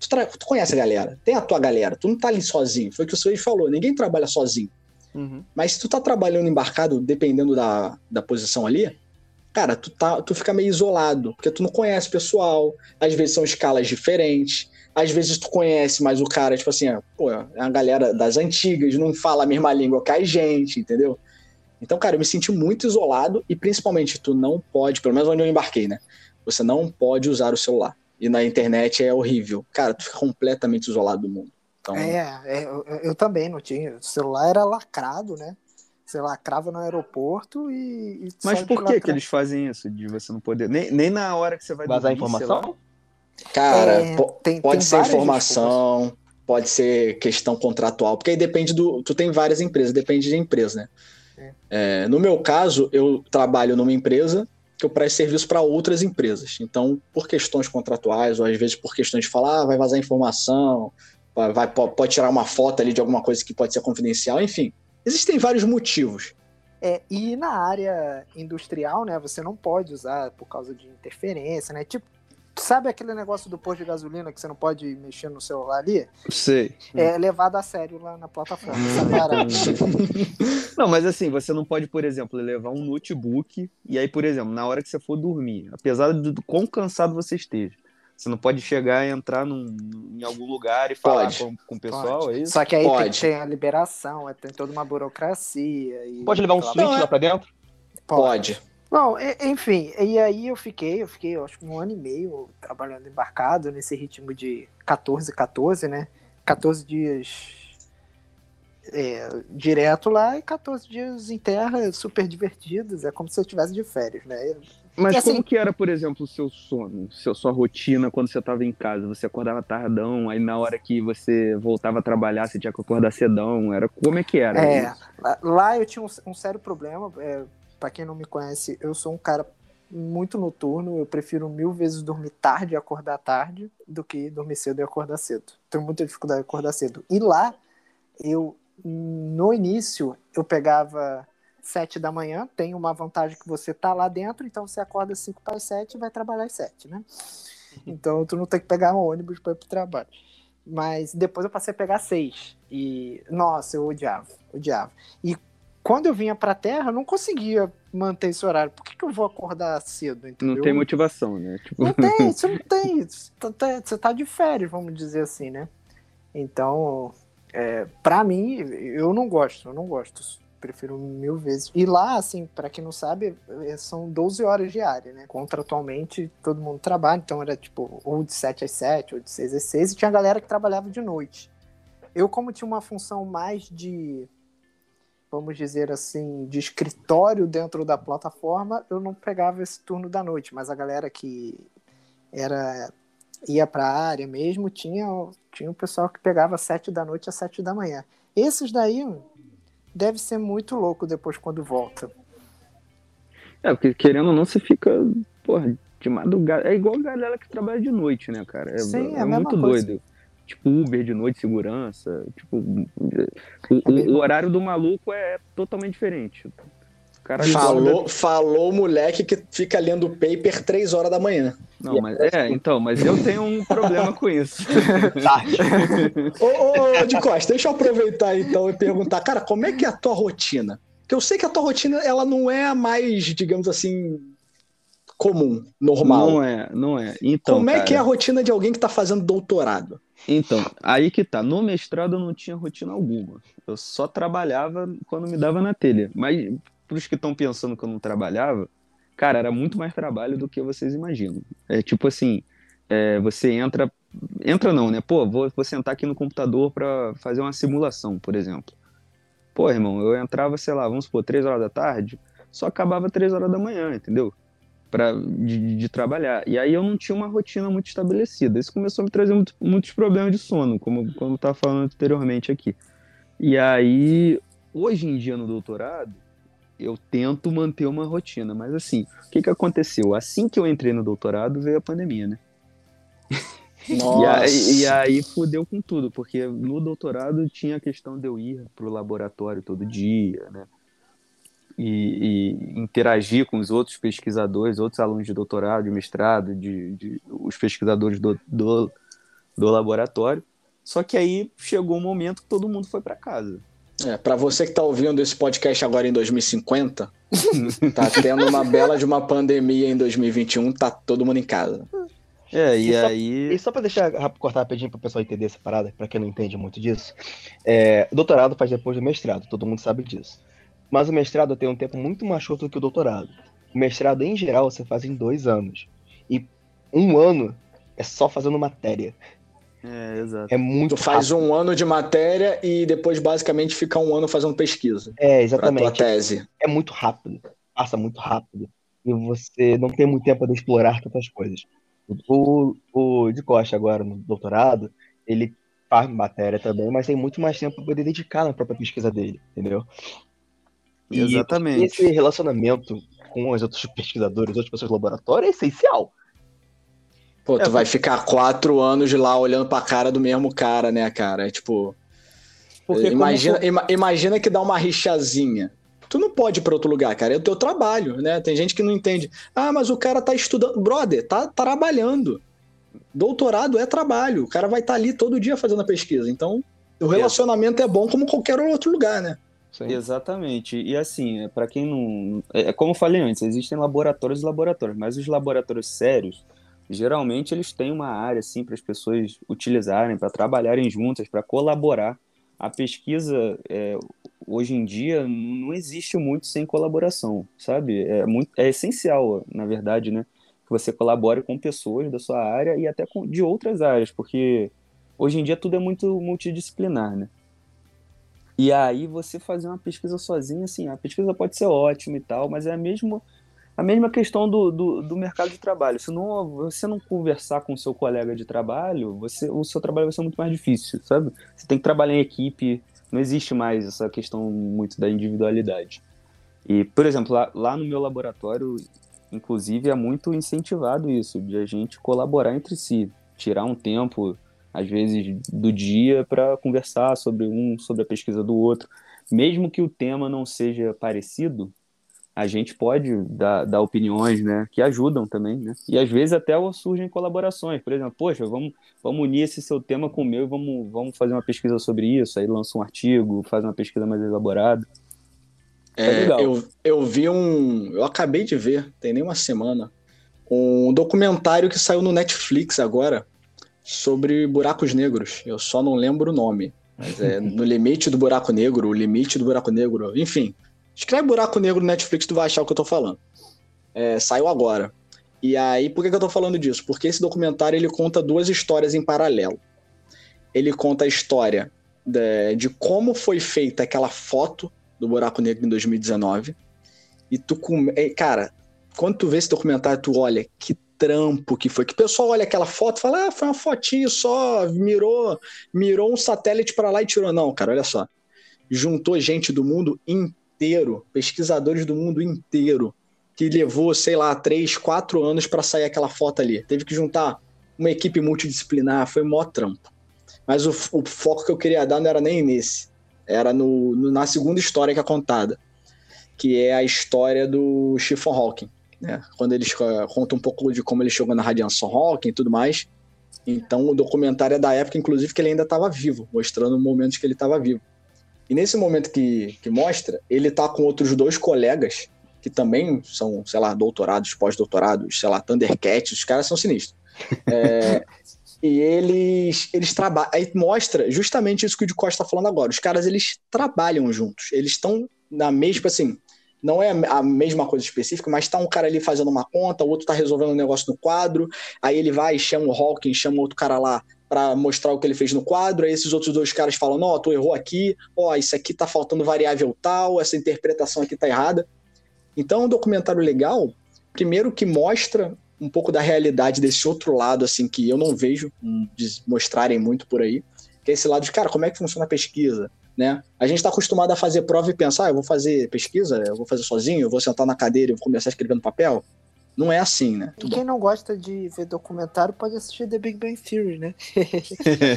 tu, tra... tu conhece a galera, tem a tua galera, tu não tá ali sozinho. Foi o que o senhor falou, ninguém trabalha sozinho. Uhum. Mas se tu tá trabalhando embarcado, dependendo da, da posição ali, cara, tu, tá, tu fica meio isolado, porque tu não conhece o pessoal, às vezes são escalas diferentes, às vezes tu conhece, mas o cara, tipo assim, pô, é a galera das antigas, não fala a mesma língua que a gente, entendeu? Então, cara, eu me senti muito isolado e principalmente tu não pode, pelo menos onde eu embarquei, né? Você não pode usar o celular. E na internet é horrível. Cara, tu fica completamente isolado do mundo. Então... É, é eu, eu, também não tinha. O celular era lacrado, né? Você lacrava no aeroporto e. e Mas por que, que eles fazem isso? De você não poder. Nem, nem na hora que você vai Vazar informação? Cara, é, tem, pode tem ser informação, desculpas. pode ser questão contratual, porque aí depende do. Tu tem várias empresas, depende de empresa, né? É, no meu caso, eu trabalho numa empresa que eu presto serviço para outras empresas. Então, por questões contratuais, ou às vezes por questões de falar, ah, vai vazar informação, vai, pode tirar uma foto ali de alguma coisa que pode ser confidencial, enfim. Existem vários motivos. É, e na área industrial, né, você não pode usar por causa de interferência, né? Tipo, Sabe aquele negócio do posto de gasolina que você não pode mexer no celular ali? Sei. É levado a sério lá na plataforma. *laughs* não, mas assim, você não pode, por exemplo, levar um notebook e aí, por exemplo, na hora que você for dormir, apesar do quão cansado você esteja, você não pode chegar e entrar num, em algum lugar e falar com, com, o pessoal, pode. é isso? Só que aí pode. tem ter a liberação, tem toda uma burocracia. E... Pode levar um switch lá pra dentro? Pode. pode. Bom, enfim, e aí eu fiquei, eu fiquei, eu acho que um ano e meio trabalhando embarcado nesse ritmo de 14, 14, né? 14 dias é, direto lá e 14 dias em terra, super divertidos. É como se eu estivesse de férias, né? Mas assim, como que era, por exemplo, o seu sono, seu, sua rotina quando você estava em casa? Você acordava tardão, aí na hora que você voltava a trabalhar, você tinha que acordar cedão. Era, como é que era? É, lá eu tinha um, um sério problema. É, para quem não me conhece, eu sou um cara muito noturno, eu prefiro mil vezes dormir tarde e acordar tarde do que dormir cedo e acordar cedo. Tenho muita dificuldade de acordar cedo. E lá, eu, no início, eu pegava sete da manhã, tem uma vantagem que você tá lá dentro, então você acorda cinco para sete e vai trabalhar às sete, né? Então tu não tem que pegar um ônibus para ir pro trabalho. Mas depois eu passei a pegar seis. E, nossa, eu odiava, odiava. E quando eu vinha pra Terra, eu não conseguia manter esse horário. Por que, que eu vou acordar cedo? Entendeu? Não tem motivação, né? Tipo... Não tem, *laughs* você não tem. Você tá, você tá de férias, vamos dizer assim, né? Então, é, para mim, eu não gosto, eu não gosto. Prefiro mil vezes. E lá, assim, para quem não sabe, é, são 12 horas diárias, né? Contratualmente, todo mundo trabalha, então era tipo, ou de 7 às 7, ou de 6 às 6, e tinha galera que trabalhava de noite. Eu, como tinha uma função mais de vamos dizer assim, de escritório dentro da plataforma, eu não pegava esse turno da noite, mas a galera que era ia para a área mesmo tinha tinha o pessoal que pegava sete da noite às sete da manhã. Esses daí deve ser muito louco depois quando volta. É, porque querendo ou não, você fica, porra, de madrugada. É igual a galera que trabalha de noite, né, cara? É, Sim, é, é muito coisa. doido tipo Uber de noite, segurança. Tipo, o, o, o horário do maluco é totalmente diferente. cara falou, falou o moleque que fica lendo paper três horas da manhã. Não, mas é, então, mas eu tenho um problema com isso. tá. *laughs* ô, ô, de Costa, deixa eu aproveitar então e perguntar, cara, como é que é a tua rotina? Porque eu sei que a tua rotina, ela não é a mais, digamos assim, comum, normal. Não é, não é. Então, como é cara... que é a rotina de alguém que tá fazendo doutorado? Então, aí que tá. No mestrado eu não tinha rotina alguma. Eu só trabalhava quando me dava na telha. Mas para os que estão pensando que eu não trabalhava, cara, era muito mais trabalho do que vocês imaginam. É tipo assim, é, você entra, entra não, né? Pô, vou, vou sentar aqui no computador para fazer uma simulação, por exemplo. Pô, irmão, eu entrava, sei lá, vamos supor, três horas da tarde, só acabava três horas da manhã, entendeu? Pra, de, de, trabalhar. E aí eu não tinha uma rotina muito estabelecida. Isso começou a me trazer muito, muitos problemas de sono, como, como eu estava falando anteriormente aqui. E aí, hoje em dia no doutorado, eu tento manter uma rotina. Mas assim, o que, que aconteceu? Assim que eu entrei no doutorado, veio a pandemia, né? *laughs* e, aí, e aí fudeu com tudo, porque no doutorado tinha a questão de eu ir pro laboratório todo dia, né? E, e, interagir com os outros pesquisadores, outros alunos de doutorado, de mestrado, de, de os pesquisadores do, do, do, laboratório. Só que aí chegou um momento que todo mundo foi para casa. É, para você que está ouvindo esse podcast agora em 2050, *laughs* tá tendo uma bela de uma pandemia em 2021, tá todo mundo em casa. É, e, e aí. Só, e só pra deixar cortar rapidinho pro pessoal entender essa parada, pra quem não entende muito disso, é, o doutorado faz depois do mestrado, todo mundo sabe disso. Mas o mestrado tem um tempo muito mais curto do que o doutorado. O mestrado, em geral, você faz em dois anos. E um ano é só fazendo matéria. É, exato. É muito Tu faz rápido. um ano de matéria e depois basicamente fica um ano fazendo pesquisa. É, exatamente. Pra tua tese. É muito rápido. Passa muito rápido. E você não tem muito tempo de explorar tantas coisas. O, o de Costa agora no doutorado, ele faz matéria também, mas tem muito mais tempo para poder dedicar na própria pesquisa dele, entendeu? E Exatamente. esse relacionamento com os outros pesquisadores, outras pessoas do laboratório é essencial. Pô, tu é, vai ficar quatro anos lá olhando pra cara do mesmo cara, né, cara? É tipo. Porque imagina, como... imagina que dá uma rixazinha tu não pode ir para outro lugar, cara. É o teu trabalho, né? Tem gente que não entende. Ah, mas o cara tá estudando. Brother, tá, tá trabalhando. Doutorado é trabalho. O cara vai estar tá ali todo dia fazendo a pesquisa. Então, o relacionamento é bom como qualquer outro lugar, né? Sim. Exatamente. E assim, é, para quem não. É, é, como eu falei antes, existem laboratórios e laboratórios, mas os laboratórios sérios, geralmente eles têm uma área assim para as pessoas utilizarem, para trabalharem juntas, para colaborar. A pesquisa, é, hoje em dia não existe muito sem colaboração, sabe? É, muito, é essencial, na verdade, né? Que você colabore com pessoas da sua área e até com, de outras áreas, porque hoje em dia tudo é muito multidisciplinar, né? E aí você fazer uma pesquisa sozinho, assim, a pesquisa pode ser ótima e tal, mas é a mesma, a mesma questão do, do, do mercado de trabalho. Se não, você não conversar com o seu colega de trabalho, você, o seu trabalho vai ser muito mais difícil, sabe? Você tem que trabalhar em equipe, não existe mais essa questão muito da individualidade. E, por exemplo, lá, lá no meu laboratório, inclusive, é muito incentivado isso, de a gente colaborar entre si, tirar um tempo, às vezes, do dia para conversar sobre um, sobre a pesquisa do outro. Mesmo que o tema não seja parecido, a gente pode dar, dar, opiniões, né, que ajudam também, né? E às vezes até surgem colaborações, por exemplo, poxa, vamos, vamos unir esse seu tema com o meu e vamos, vamos fazer uma pesquisa sobre isso, aí lança um artigo, faz uma pesquisa mais elaborada. É, é eu, eu vi um, eu acabei de ver, tem nem uma semana, um documentário que saiu no Netflix agora sobre buracos negros. Eu só não lembro o nome, mas é *laughs* no limite do buraco negro, o limite do buraco negro, enfim Escreve Buraco Negro no Netflix, tu vai achar o que eu tô falando. É, saiu agora. E aí, por que, que eu tô falando disso? Porque esse documentário ele conta duas histórias em paralelo. Ele conta a história de, de como foi feita aquela foto do Buraco Negro em 2019. E tu, cara, quando tu vê esse documentário, tu olha que trampo que foi. Que o pessoal olha aquela foto e fala, ah, foi uma fotinho só, mirou, mirou um satélite para lá e tirou. Não, cara, olha só. Juntou gente do mundo inteiro pesquisadores do mundo inteiro, que levou, sei lá, três, quatro anos para sair aquela foto ali. Teve que juntar uma equipe multidisciplinar, foi mó trampo. Mas o, o foco que eu queria dar não era nem nesse, era no, no, na segunda história que é contada, que é a história do Stephen Hawking. Né? Quando eles uh, contam um pouco de como ele chegou na radiação Hawking e tudo mais. Então o documentário é da época, inclusive, que ele ainda estava vivo, mostrando momentos que ele estava vivo. E nesse momento que, que mostra, ele tá com outros dois colegas que também são, sei lá, doutorados, pós-doutorados, sei lá, Thundercats, os caras são sinistros. É, *laughs* e eles, eles trabalham. Aí mostra justamente isso que o de Costa está falando agora. Os caras, eles trabalham juntos. Eles estão na mesma, assim, não é a mesma coisa específica, mas tá um cara ali fazendo uma conta, o outro tá resolvendo um negócio no quadro, aí ele vai, chama o Hawking, chama outro cara lá para mostrar o que ele fez no quadro, aí esses outros dois caras falam, não, tu errou aqui, ó, isso aqui tá faltando variável tal, essa interpretação aqui tá errada. Então é um documentário legal, primeiro que mostra um pouco da realidade desse outro lado, assim, que eu não vejo mostrarem muito por aí, que é esse lado de, cara, como é que funciona a pesquisa? Né? A gente está acostumado a fazer prova e pensar, ah, eu vou fazer pesquisa, eu vou fazer sozinho, eu vou sentar na cadeira e vou começar a escrever no papel. Não é assim, né? E quem não gosta de ver documentário pode assistir The Big Bang Theory, né? *laughs*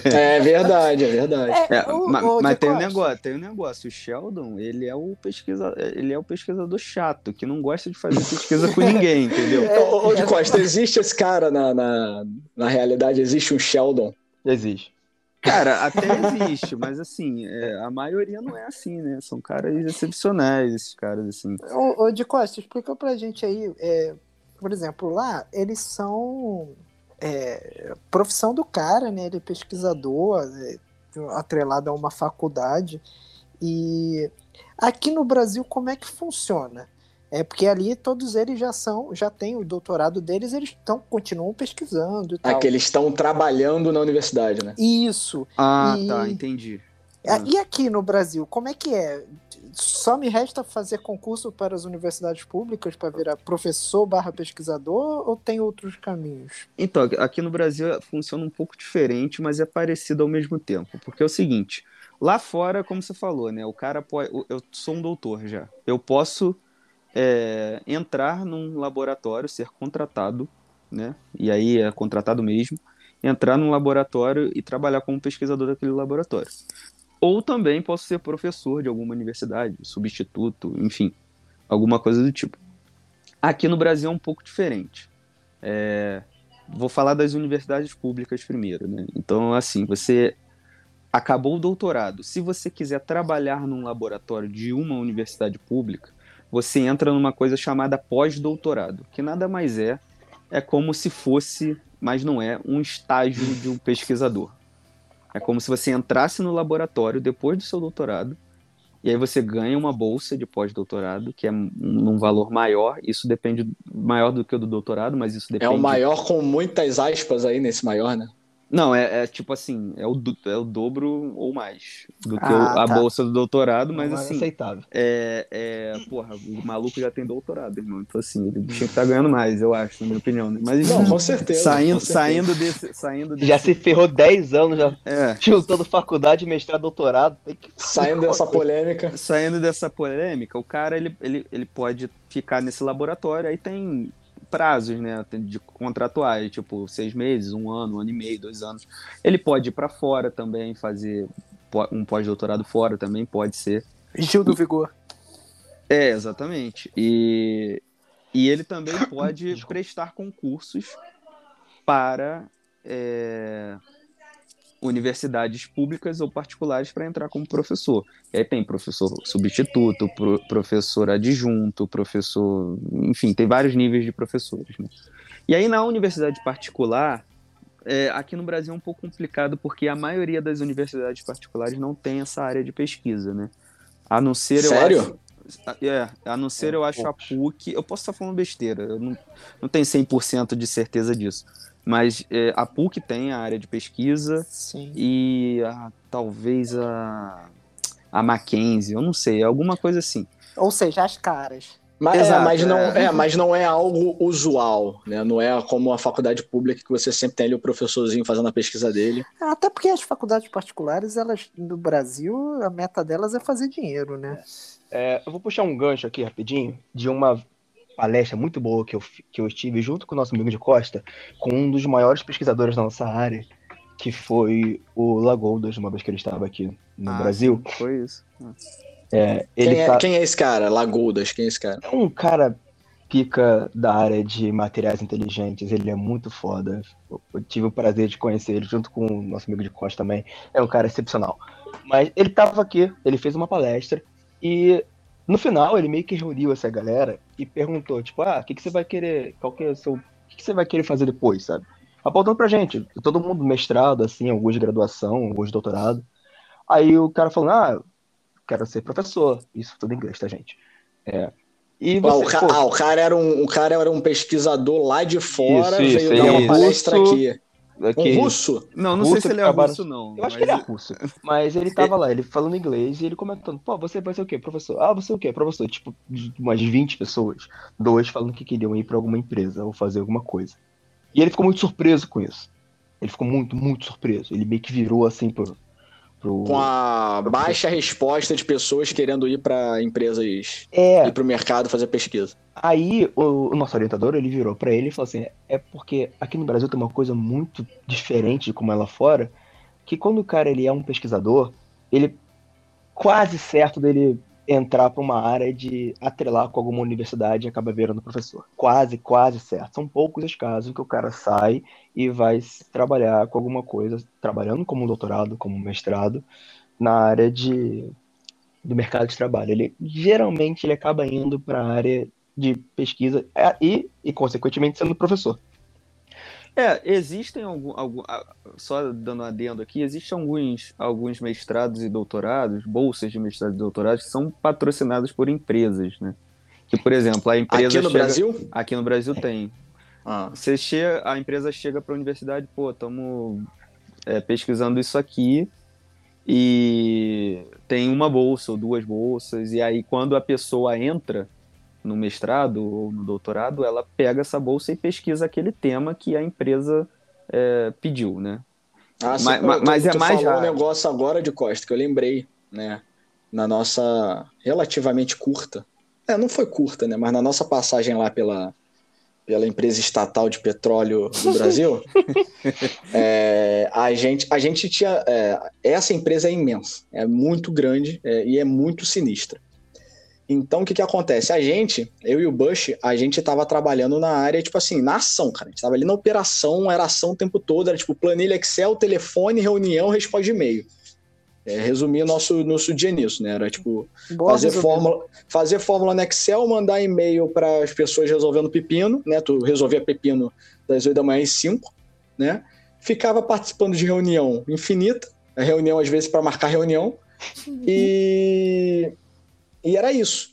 é verdade, é verdade. É, é, o, mas, o mas tem um negócio, tem um negócio. O Sheldon, ele é o pesquisador, ele é o pesquisador chato, que não gosta de fazer pesquisa com ninguém, entendeu? *laughs* É, ô, ô, de Costa, existe esse cara na, na, na realidade? Existe um Sheldon? Existe. Cara, até existe, mas assim, é, a maioria não é assim, né? São caras excepcionais, esses caras, assim. Ô, ô de Costa, explica pra gente aí, é, por exemplo, lá eles são é, profissão do cara, né? Ele é pesquisador, é, atrelado a uma faculdade. E aqui no Brasil, como é que funciona? É porque ali todos eles já são, já têm o doutorado deles, eles estão continuam pesquisando. E tal. Aqui eles estão trabalhando na universidade, né? Isso. Ah, e... tá, entendi. E aqui no Brasil, como é que é? só me resta fazer concurso para as universidades públicas para virar professor barra pesquisador ou tem outros caminhos? Então, aqui no Brasil funciona um pouco diferente, mas é parecido ao mesmo tempo. Porque é o seguinte, lá fora, como você falou, né? O cara pode. Eu sou um doutor já. Eu posso é, entrar num laboratório, ser contratado, né? E aí é contratado mesmo entrar num laboratório e trabalhar como pesquisador daquele laboratório. Ou também posso ser professor de alguma universidade, substituto, enfim, alguma coisa do tipo. Aqui no Brasil é um pouco diferente. É... Vou falar das universidades públicas primeiro, né? Então, assim, você acabou o doutorado. Se você quiser trabalhar num laboratório de uma universidade pública, você entra numa coisa chamada pós-doutorado, que nada mais é, é como se fosse, mas não é, um estágio de um pesquisador. É como se você entrasse no laboratório depois do seu doutorado, e aí você ganha uma bolsa de pós-doutorado, que é num valor maior. Isso depende maior do que o do doutorado, mas isso depende. É o maior com muitas aspas aí nesse maior, né? Não, é, é, tipo assim, é o, é o dobro ou mais do que ah, a tá. bolsa do doutorado, mas é assim. É aceitável. É, é, porra, o maluco já tem doutorado, irmão. Então, assim, ele tinha que estar tá ganhando mais, eu acho, na minha opinião. Né? Mas, Não, com certeza. Saindo, com certeza. saindo desse. Saindo desse... Já se ferrou 10 anos, já é. juntando faculdade, mestrado, doutorado. Que... Saindo dessa polêmica. Saindo dessa polêmica, o cara ele, ele, ele pode ficar nesse laboratório, aí tem prazos, né, de contratuais, tipo seis meses, um ano, um ano e meio, dois anos. Ele pode ir para fora também, fazer um pós-doutorado fora também, pode ser. Gil do Vigor. É, exatamente. E, e ele também pode *coughs* prestar concursos para é, universidades públicas ou particulares para entrar como professor. E aí tem professor substituto, pro, professor adjunto, professor. Enfim, tem vários níveis de professores. Né? E aí na universidade particular, é, aqui no Brasil é um pouco complicado porque a maioria das universidades particulares não tem essa área de pesquisa, né? A não ser. Sério? Eu acho, é, a não ser, eu acho, a PUC. Eu posso estar falando besteira, eu não, não tenho 100% de certeza disso. Mas é, a PUC tem a área de pesquisa Sim. e a, talvez a, a Mackenzie, eu não sei, alguma coisa assim. Ou seja, as caras. Mas, é, Exato, é, mas, não, é. é. mas não é algo usual, né? Não é como a faculdade pública que você sempre tem ali o professorzinho fazendo a pesquisa dele. Até porque as faculdades particulares, elas no Brasil, a meta delas é fazer dinheiro, né? É, eu vou puxar um gancho aqui rapidinho de uma palestra muito boa que eu, que eu estive junto com o nosso amigo de Costa, com um dos maiores pesquisadores da nossa área, que foi o Lagoldas, uma vez que ele estava aqui no ah, Brasil. Sim, foi isso. É, ele quem, é, tá... quem é esse cara, Lagoldas? Quem é esse cara? É um cara pica da área de materiais inteligentes, ele é muito foda. Eu tive o prazer de conhecer ele junto com o nosso amigo de Costa também. É um cara excepcional. Mas ele estava aqui, ele fez uma palestra e no final, ele meio que reuniu essa galera e perguntou, tipo, ah, o que, que você vai querer, qual que é o seu, o que, que você vai querer fazer depois, sabe? Apontando pra gente, todo mundo mestrado, assim, alguns de graduação, alguns de doutorado. Aí o cara falou, ah, quero ser professor. Isso tudo em inglês, tá, gente? É. E você, ah, o, ca... ah, o, cara era um, o cara era um pesquisador lá de fora, isso, veio isso, dar uma palestra aqui. Que... Um russo? Não, não russo sei se ele é acabaram... russo, não. Eu acho que ele é russo. *laughs* Mas ele tava lá, ele falando inglês e ele comentando, pô, você vai ser o quê, professor? Ah, você é o quê, professor? Tipo, umas 20 pessoas, dois falando que queriam ir para alguma empresa ou fazer alguma coisa. E ele ficou muito surpreso com isso. Ele ficou muito, muito surpreso. Ele meio que virou assim pro, Pro, com a baixa resposta de pessoas querendo ir para empresas é, ir para o mercado fazer pesquisa. Aí o, o nosso orientador ele virou para ele e falou assim: é porque aqui no Brasil tem uma coisa muito diferente de como é lá fora, que quando o cara ele é um pesquisador, ele quase certo dele entrar para uma área de atrelar com alguma universidade e acaba virando professor. Quase, quase certo. São poucos os casos que o cara sai e vai trabalhar com alguma coisa, trabalhando como doutorado, como mestrado, na área de, do mercado de trabalho. Ele geralmente ele acaba indo para a área de pesquisa e, e, consequentemente, sendo professor. É, existem algum, algum só dando um adendo aqui, existem alguns, alguns mestrados e doutorados, bolsas de mestrado e doutorado que são patrocinados por empresas, né? Que, por exemplo, a empresa Aqui no chega, Brasil? Aqui no Brasil tem. Ah. Você chega, a empresa chega para a universidade, pô, estamos é, pesquisando isso aqui e tem uma bolsa ou duas bolsas, e aí quando a pessoa entra no mestrado ou no doutorado, ela pega essa bolsa e pesquisa aquele tema que a empresa é, pediu, né? Ah, sim, mas, tô, mas é mais raro. um negócio agora de Costa que eu lembrei, né? Na nossa relativamente curta, é, não foi curta, né? Mas na nossa passagem lá pela pela empresa estatal de petróleo do *laughs* Brasil, é, a gente a gente tinha é, essa empresa é imensa, é muito grande é, e é muito sinistra. Então, o que que acontece? A gente, eu e o Bush, a gente estava trabalhando na área, tipo assim, na ação, cara. A gente tava ali na operação, era ação o tempo todo, era tipo planilha Excel, telefone, reunião, responde e-mail. É, resumir nosso, nosso dia nisso, né? Era tipo Boa fazer fórmula, fazer fórmula no Excel, mandar e-mail para as pessoas resolvendo pepino, né? Tu resolvia pepino das 8 da manhã às 5, né? Ficava participando de reunião infinita, reunião às vezes para marcar reunião. *laughs* E e era isso.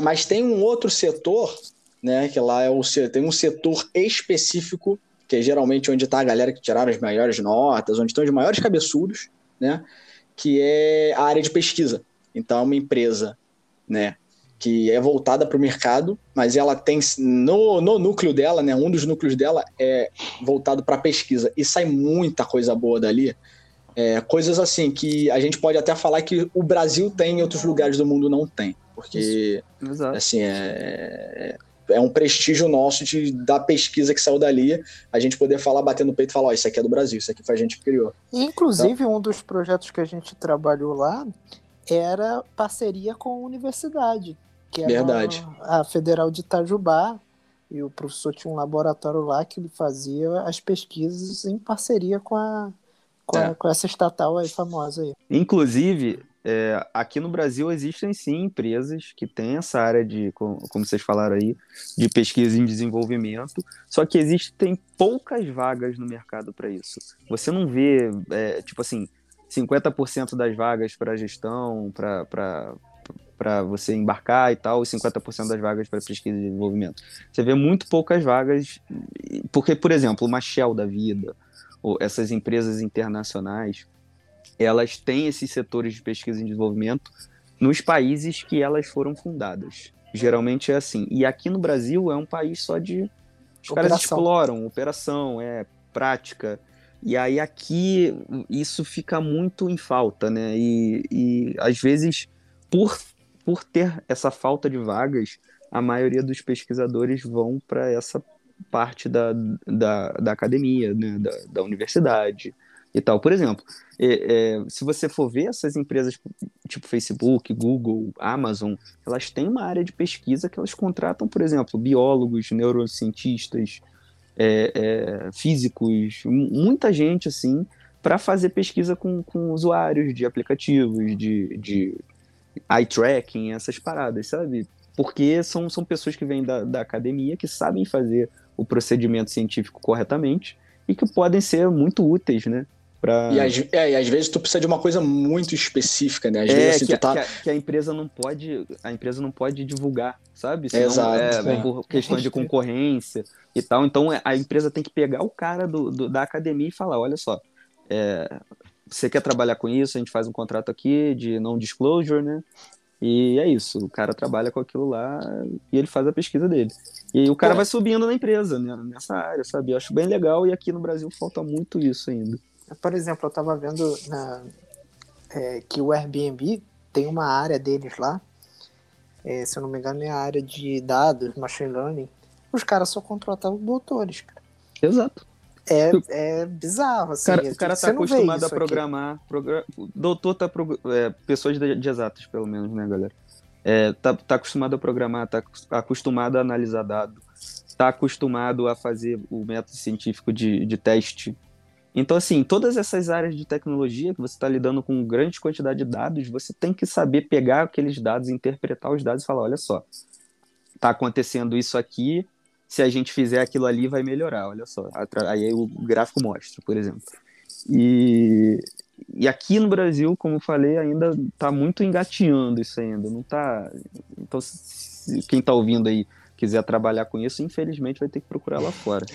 Mas tem um outro setor, né? Que lá é o tem um setor específico, que é geralmente onde está a galera que tiraram as maiores notas, onde estão os maiores cabeçudos, né? Que é a área de pesquisa. Então é uma empresa, né? Que é voltada para o mercado, mas ela tem no, no núcleo dela, né? Um dos núcleos dela é voltado para pesquisa e sai muita coisa boa dali. É, coisas assim que a gente pode até falar que o Brasil tem em outros lugares do mundo não tem. Porque, assim, é, é, é um prestígio nosso de, da pesquisa que saiu dali, a gente poder falar, bater no peito e falar, ó, oh, isso aqui é do Brasil, isso aqui foi a gente que criou. Inclusive, então, um dos projetos que a gente trabalhou lá era parceria com a universidade, que era Verdade. a Federal de Itajubá, e o professor tinha um laboratório lá que ele fazia as pesquisas em parceria com a com, é. com essa estatal aí famosa aí. Inclusive, é, aqui no Brasil existem sim empresas que têm essa área de, como, vocês falaram aí, de pesquisa em desenvolvimento, só que existem poucas vagas no mercado para isso. Você não vê, é, tipo assim, 50% das vagas para gestão, para você embarcar e tal, e 50% das vagas para pesquisa e desenvolvimento. Você vê muito poucas vagas, porque, por exemplo, uma Shell da vida, essas empresas internacionais, elas têm esses setores de pesquisa e desenvolvimento nos países que elas foram fundadas. Geralmente é assim. E aqui no Brasil é um país só de. Os operação. caras exploram, operação, é prática. E aí aqui isso fica muito em falta, né? E, e às vezes, por, por ter essa falta de vagas, a maioria dos pesquisadores vão para essa parte da, da, da academia, né, da, da universidade e tal. Por exemplo, é, é, se você for ver essas empresas tipo Facebook, Google, Amazon, elas têm uma área de pesquisa que elas contratam, por exemplo, biólogos, neurocientistas, é, é físicos, muita gente assim, para fazer pesquisa com, com usuários de aplicativos, de, de eye tracking, essas paradas, sabe? Porque são, são pessoas que vêm da, da academia, que sabem fazer o procedimento científico corretamente e que podem ser muito úteis, né? Pra... E, às, é, e às vezes tu precisa de uma coisa muito específica, né? Às é, vezes assim, que, tu tá. que, a, que, a, empresa não pode. A empresa não pode divulgar, sabe? Senão, Exato. É, por questão de concorrência e tal. Então a empresa tem que pegar o cara do, do da academia e falar: olha só, é, você quer trabalhar com isso? A gente faz um contrato aqui de non-disclosure, né? E é isso, o cara trabalha com aquilo lá e ele faz a pesquisa dele. E aí o cara vai subindo na empresa, né, nessa área, sabe? Eu acho bem legal e aqui no Brasil falta muito isso ainda. Por exemplo, eu estava vendo na, é, que o Airbnb tem uma área deles lá, é, se eu não me engano, é a área de dados, machine learning. Os caras só contratavam doutores, cara. Exato. É, é bizarro, assim. Cara, o cara tá acostumado a programar. Progra... Doutor tá. Pro... É, pessoas de, de, exatas, pelo menos, né, galera? É, tá, tá acostumado a programar, tá acostumado a analisar dados, tá acostumado a fazer o método científico de, de teste. Então, assim, todas essas áreas de tecnologia que você está lidando com grande quantidade de dados, você tem que saber pegar aqueles dados, interpretar os dados e falar: olha só, tá acontecendo isso aqui, se a gente fizer aquilo ali, vai melhorar, olha só. Aí o gráfico mostra, por exemplo. E, e aqui no Brasil, como falei, ainda está muito engateando isso ainda. Não tá. Então, se quem está ouvindo aí quiser trabalhar com isso, infelizmente vai ter que procurar lá fora.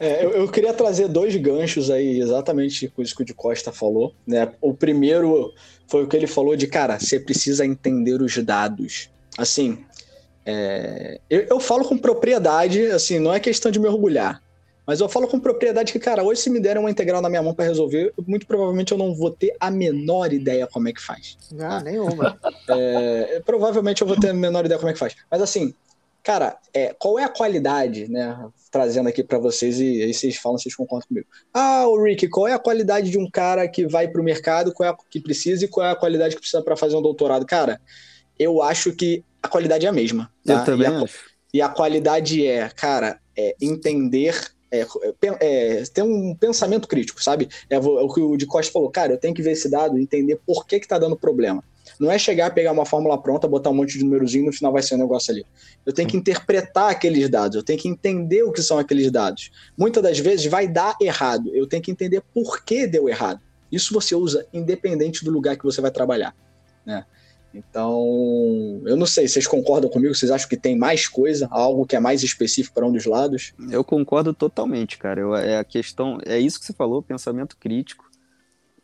É, eu, eu, queria trazer dois ganchos aí, exatamente com isso que o de Costa falou. Né? O primeiro foi o que ele falou de, cara, você precisa entender os dados. Assim, é, eu, eu, falo com propriedade, assim, não é questão de me orgulhar, mas eu falo com propriedade que, cara, hoje se me derem uma integral na minha mão para resolver, muito provavelmente eu não vou ter a menor ideia como é que faz. Não, tá? nenhuma. *laughs* É, provavelmente eu vou ter a menor ideia como é que faz. Mas assim, cara, é, qual é a qualidade, né? Trazendo aqui para vocês e aí vocês falam, vocês concordam comigo. Ah, o Rick, qual é a qualidade de um cara que vai para o mercado, qual é a que precisa e qual é a qualidade que precisa para fazer um doutorado? Cara, eu acho que a qualidade é a mesma. Tá? Eu também e a. E a qualidade é, cara, é entender é, é, ter um pensamento crítico, sabe? É, o que o de Costa falou, cara, eu tenho que ver esse dado e entender por que que tá dando problema. Não é chegar, pegar uma fórmula pronta, botar um monte de númerozinho e no final vai ser um negócio ali. Eu tenho que interpretar aqueles dados, eu tenho que entender o que são aqueles dados. Muitas das vezes vai dar errado, eu tenho que entender por que deu errado. Isso você usa independente do lugar que você vai trabalhar, né? Então, eu não sei, vocês concordam comigo? Vocês acham que tem mais coisa, algo que é mais específico para um dos lados? Eu concordo totalmente, cara. Eu, é a questão, é isso que você falou, pensamento crítico.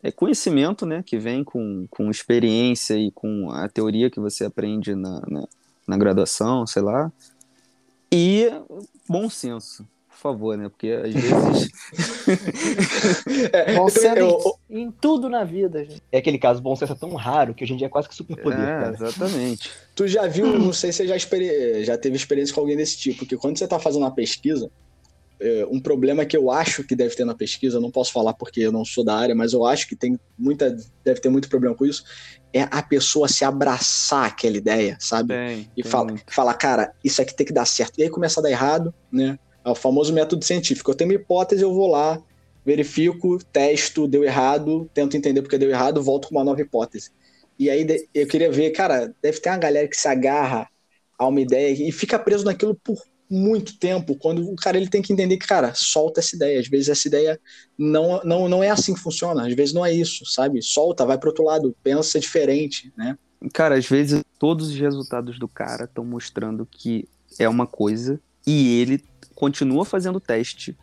É conhecimento, né, que vem com, com experiência e com a teoria que você aprende na, na, na graduação, sei lá. E bom senso favor, né? Porque às vezes. *laughs* é, bom senso eu... em tudo na vida, gente. É aquele caso, bom senso é tão raro que hoje em dia é quase que superpoder. É, cara. exatamente. Tu já viu, não sei se você já, experi... já teve experiência com alguém desse tipo, que quando você tá fazendo uma pesquisa, é, um problema que eu acho que deve ter na pesquisa, eu não posso falar porque eu não sou da área, mas eu acho que tem muita, deve ter muito problema com isso, é a pessoa se abraçar aquela ideia, sabe? Tem, e fala, fala, cara, isso aqui tem que dar certo. E aí começa a dar errado, né? É o famoso método científico. Eu tenho uma hipótese, eu vou lá, verifico, testo, deu errado, tento entender porque deu errado, volto com uma nova hipótese. E aí eu queria ver, cara, deve ter uma galera que se agarra a uma ideia e fica preso naquilo por muito tempo, quando o cara ele tem que entender que, cara, solta essa ideia. Às vezes essa ideia não, não, não é assim que funciona, às vezes não é isso, sabe? Solta, vai pro outro lado, pensa diferente, né? Cara, às vezes todos os resultados do cara estão mostrando que é uma coisa e ele continua fazendo teste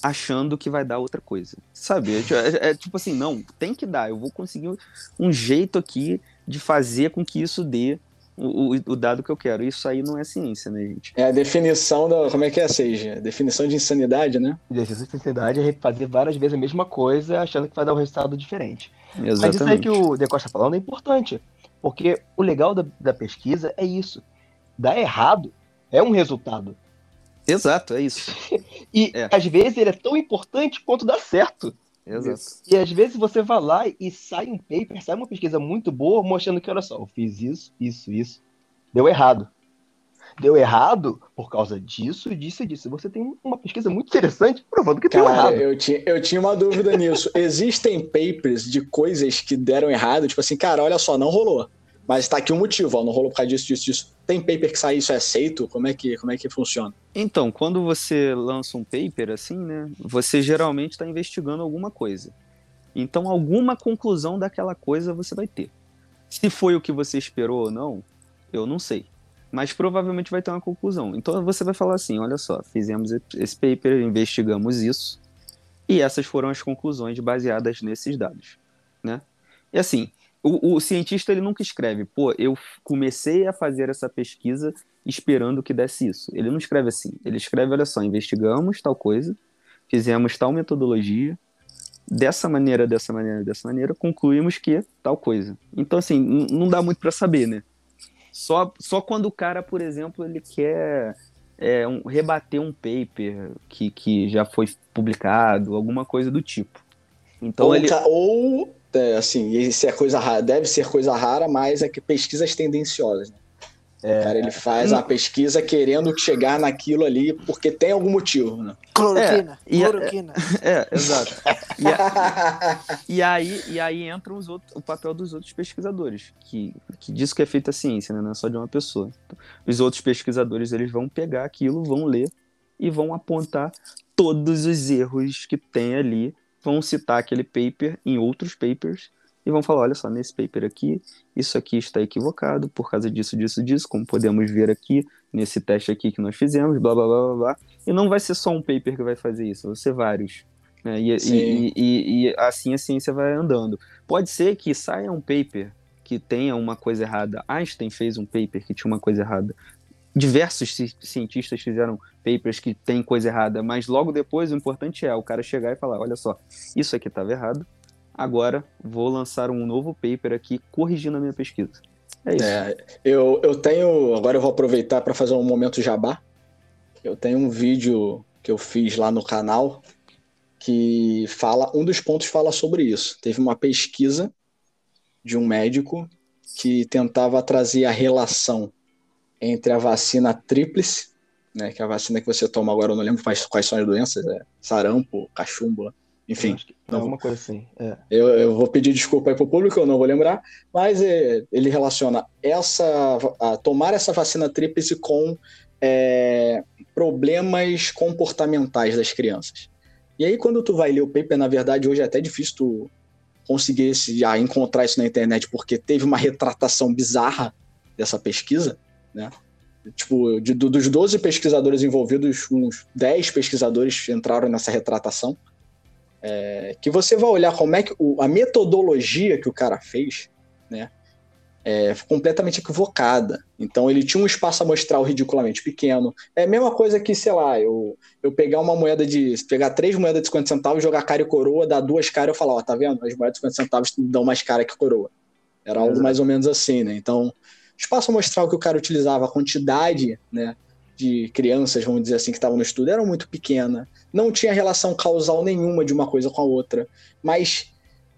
achando que vai dar outra coisa. Sabe? É, é, é, tipo assim, não, tem que dar. Eu vou conseguir um jeito aqui de fazer com que isso dê o, o, dado que eu quero. Isso aí não é ciência, né, gente? É a definição da. Como é que é, Seja? Definição de insanidade, né? Definição de insanidade é fazer várias vezes a mesma coisa achando que vai dar um resultado diferente. Exatamente. Mas isso aí que o De Costa está falando é importante. Porque o legal da, da pesquisa é isso. Dar errado é um resultado. Exato, é isso. *laughs* e é. às vezes ele é tão importante quanto dar certo. Exato. E às vezes você vai lá e sai um paper, sai uma pesquisa muito boa, mostrando que, olha só, eu fiz isso, isso, isso. Deu errado. Deu errado por causa disso, disso e disso. Você tem uma pesquisa muito interessante provando que Cara, deu errado. Eu tinha, eu tinha uma dúvida nisso. *laughs* Existem papers de coisas que deram errado? Tipo assim, cara, olha só, não rolou. Mas tá aqui um motivo, ó, não rolou por causa disso, disso, disso. Tem paper que sai isso é aceito? Como é que, como é que funciona? Então, quando você lança um paper assim, né, você geralmente está investigando alguma coisa. Então, alguma conclusão daquela coisa você vai ter. Se foi o que você esperou ou não, eu não sei. Mas provavelmente vai ter uma conclusão. Então você vai falar assim: olha só, fizemos esse paper, investigamos isso, e essas foram as conclusões baseadas nesses dados. Né? E assim, o, o cientista ele nunca escreve, pô, eu comecei a fazer essa pesquisa esperando que desse isso. Ele não escreve assim. Ele escreve, olha só, investigamos tal coisa, fizemos tal metodologia, dessa maneira, dessa maneira, dessa maneira, concluímos que tal coisa. Então, assim, não dá muito para saber, né? Só, só quando o cara, por exemplo, ele quer é, um, rebater um paper que, que já foi publicado, alguma coisa do tipo. Então ou, ele... ou é, assim, isso é coisa rara, deve ser coisa rara, mas é que pesquisas tendenciosas. Né? É, cara, ele faz uma pesquisa querendo chegar naquilo ali porque tem algum motivo, né? Cloroquina. É, cloroquina. É, *laughs* é, exato. E, a, e, aí, e aí entra os outros, o papel dos outros pesquisadores, que, que diz que é feita a ciência, né? Não é só de uma pessoa. Então, os outros pesquisadores, eles vão pegar aquilo, vão ler e vão apontar todos os erros que tem ali, vão citar aquele paper em outros papers e vão falar: olha só, nesse paper aqui, isso aqui está equivocado por causa disso, disso, disso, como podemos ver aqui nesse teste aqui que nós fizemos, blá blá blá blá blá. E não vai ser só um paper que vai fazer isso, vão ser vários. Né? E, e, e, e, assim a ciência vai andando. Pode ser que saia um paper que tenha uma coisa errada. Einstein fez um paper que tinha uma coisa errada. Diversos cientistas fizeram papers que tem coisa errada, mas logo depois o importante é o cara chegar e falar: olha só, isso aqui estava errado, Agora vou lançar um novo paper aqui corrigindo a minha pesquisa. É isso. É, eu, eu tenho. Agora eu vou aproveitar para fazer um momento jabá. Eu tenho um vídeo que eu fiz lá no canal que fala. Um dos pontos fala sobre isso. Teve uma pesquisa de um médico que tentava trazer a relação entre a vacina tríplice, né, que é a vacina que você toma agora, eu não lembro quais, quais são as doenças, é sarampo, cachumbo, enfim. Não, alguma coisa assim. É. Eu, eu, vou pedir desculpa aí pro público, eu não vou lembrar, mas é, ele relaciona essa a tomar essa vacina tríplice com é, problemas comportamentais das crianças. E aí, quando tu vai ler o paper, na verdade, hoje é até difícil tu conseguir esse, já encontrar isso na internet, porque teve uma retratação bizarra dessa pesquisa, né? Tipo, de, dos 12 pesquisadores envolvidos, uns 10 pesquisadores entraram nessa retratação é, que você vai olhar como é que o, a metodologia que o cara fez, né, é completamente equivocada. Então ele tinha um espaço amostral ridiculamente pequeno. É a mesma coisa que, sei lá, eu, eu pegar uma moeda de. pegar três moedas de 50 centavos, jogar cara e coroa, dar duas caras e eu falar, ó, tá vendo? As moedas de 50 centavos dão mais cara que coroa. Era algo mais ou menos assim, né? Então, espaço amostral que o cara utilizava, a quantidade, né? de crianças, vamos dizer assim, que estavam no estudo era muito pequena, não tinha relação causal nenhuma de uma coisa com a outra, mas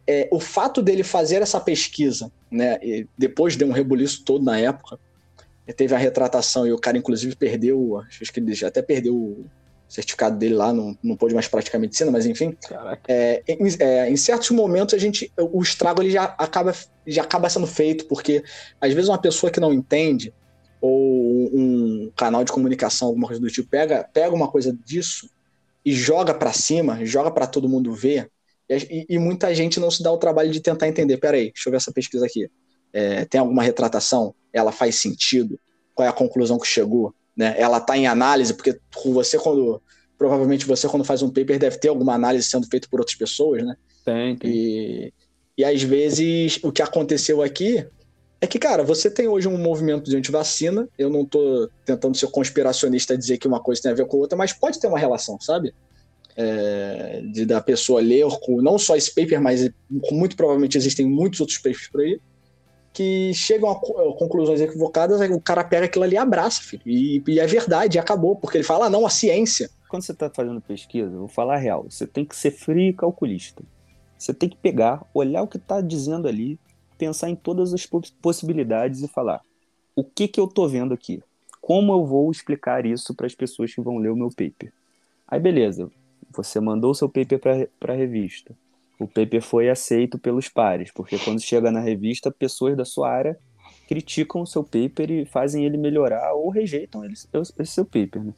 é, o fato dele fazer essa pesquisa, né, depois de um rebuliço todo na época, teve a retratação e o cara inclusive perdeu, acho que ele já até perdeu certificado dele lá, não, não pôde mais praticar medicina, mas enfim, é, em, é, em, certos momentos a gente, o estrago ele já acaba, já acaba sendo feito, porque às vezes uma pessoa que não entende, ou um canal de comunicação, alguma coisa do tipo, pega, pega uma coisa disso e joga para cima, joga para todo mundo ver, e, e, muita gente não se dá o trabalho de tentar entender. Peraí, deixa eu ver essa pesquisa aqui. É, tem alguma retratação? Ela faz sentido? Qual é a conclusão que chegou? Né? Ela está em análise, porque você quando provavelmente você quando faz um paper deve ter alguma análise sendo feita por outras pessoas, né? Tem, tem. E, e às vezes o que aconteceu aqui é que, cara, você tem hoje um movimento de antivacina. Eu não tô tentando ser conspiracionista dizer que uma coisa tem a ver com a outra, mas pode ter uma relação, sabe? É, de da pessoa ler com não só esse paper, mas muito provavelmente existem muitos outros papers por aí que chegam a conclusões equivocadas, o cara pega aquilo ali e abraça, filho. E, e é verdade, acabou, porque ele fala, ah, não, a ciência. Quando você está fazendo pesquisa, vou falar a real, você tem que ser frio e calculista. Você tem que pegar, olhar o que está dizendo ali, pensar em todas as possibilidades e falar: o que, que eu estou vendo aqui? Como eu vou explicar isso para as pessoas que vão ler o meu paper? Aí, beleza, você mandou o seu paper para a revista. O paper foi aceito pelos pares, porque quando chega na revista, pessoas da sua área criticam o seu paper e fazem ele melhorar ou rejeitam esse seu paper. Né?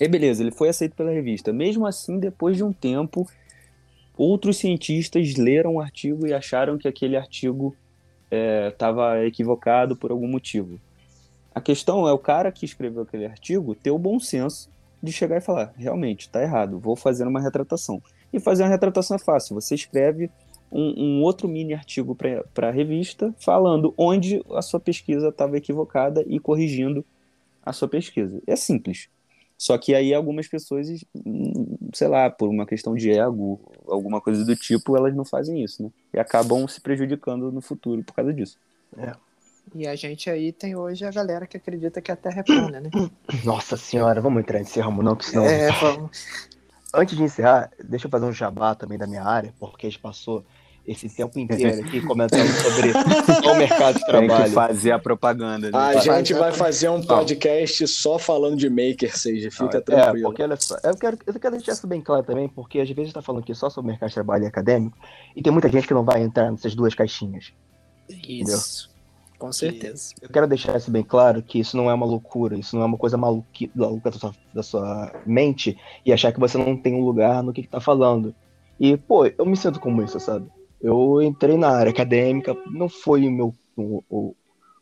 E beleza, ele foi aceito pela revista. Mesmo assim, depois de um tempo, outros cientistas leram o artigo e acharam que aquele artigo estava é, equivocado por algum motivo. A questão é o cara que escreveu aquele artigo ter o bom senso de chegar e falar: realmente, está errado, vou fazer uma retratação. E fazer uma retratação é fácil. Você escreve um, um outro mini artigo para a revista falando onde a sua pesquisa estava equivocada e corrigindo a sua pesquisa. É simples. Só que aí algumas pessoas, sei lá, por uma questão de ego, alguma coisa do tipo, elas não fazem isso, né? E acabam se prejudicando no futuro por causa disso. É. E a gente aí tem hoje a galera que acredita que a Terra é plana, né? *coughs* Nossa senhora, vamos entrar nesse ramo não, porque senão... É, vamos... *laughs* Antes de encerrar, deixa eu fazer um jabá também da minha área, porque a gente passou esse tempo inteiro aqui *laughs* comentando sobre o mercado de trabalho. Tem que fazer a propaganda. Né? A gente vai fazer um podcast Não. só falando de maker, seja, fica Não, é, tranquilo. É, porque olha só, eu quero, eu quero deixar isso bem claro também, porque às vezes a gente está falando aqui só sobre mercado de trabalho e acadêmico, e tem muita gente que não vai entrar nessas duas caixinhas. Isso. Entendeu? Com certeza. Eu quero deixar isso bem claro, que isso não é uma loucura, isso não é uma coisa maluca da sua, da sua mente e achar que você não tem um lugar no que, que tá falando. E, pô, eu me sinto como isso, sabe? Eu entrei na área acadêmica, não foi o meu, o, o,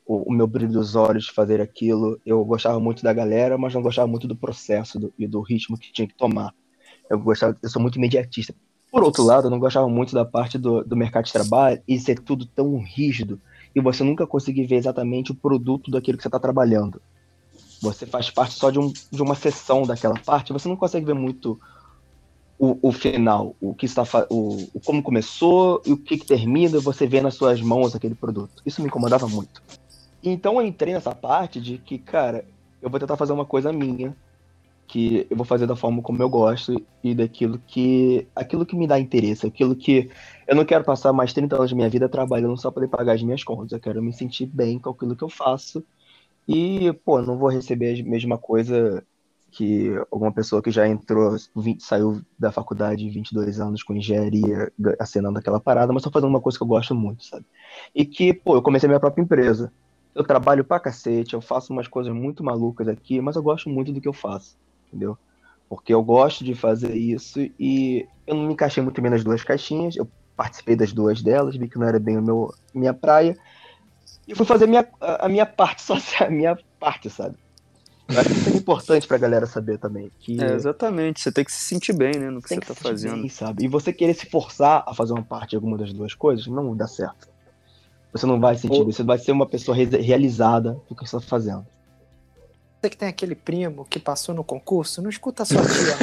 o, meu brilho dos olhos de fazer aquilo. Eu gostava muito da galera, mas não gostava muito do processo do, e do ritmo que tinha que tomar. Eu gostava, eu sou muito imediatista. Por outro lado, eu não gostava muito da parte do, do mercado de trabalho e ser tudo tão rígido e você nunca conseguir ver exatamente o produto daquilo que você está trabalhando. Você faz parte só de, um, de uma seção daquela parte, você não consegue ver muito o, o final, o que está o, o como começou e o que, que termina, você vê nas suas mãos aquele produto. Isso me incomodava muito. Então eu entrei nessa parte de que, cara, eu vou tentar fazer uma coisa minha, que eu vou fazer da forma como eu gosto e daquilo que aquilo que me dá interesse, aquilo que eu não quero passar mais 30 anos da minha vida trabalhando só para pagar as minhas contas, eu quero me sentir bem com aquilo que eu faço e, pô, não vou receber a mesma coisa que alguma pessoa que já entrou, 20, saiu da faculdade 22 anos com engenharia, acenando aquela parada, mas tô fazendo uma coisa que eu gosto muito, sabe? E que, pô, eu comecei minha própria empresa. Eu trabalho pra cacete, eu faço umas coisas muito malucas aqui, mas eu gosto muito do que eu faço, entendeu? Porque eu gosto de fazer isso e eu não me encaixei muito bem nas duas caixinhas, eu participei das duas delas, vi que não era bem o meu, minha praia, e fui fazer minha, a minha parte *laughs* social, a minha parte, sabe? Eu acho que isso é importante pra galera saber também. Que... É, exatamente, você tem que se sentir bem, né, no que tem você que tá fazendo. Bem, sabe? E você querer se forçar a fazer uma parte de alguma das duas coisas, não dá certo. Você não vai sentir, você vai ser uma pessoa realizada do que você tá fazendo. Você que tem aquele primo que passou no concurso, não escuta a sua tia,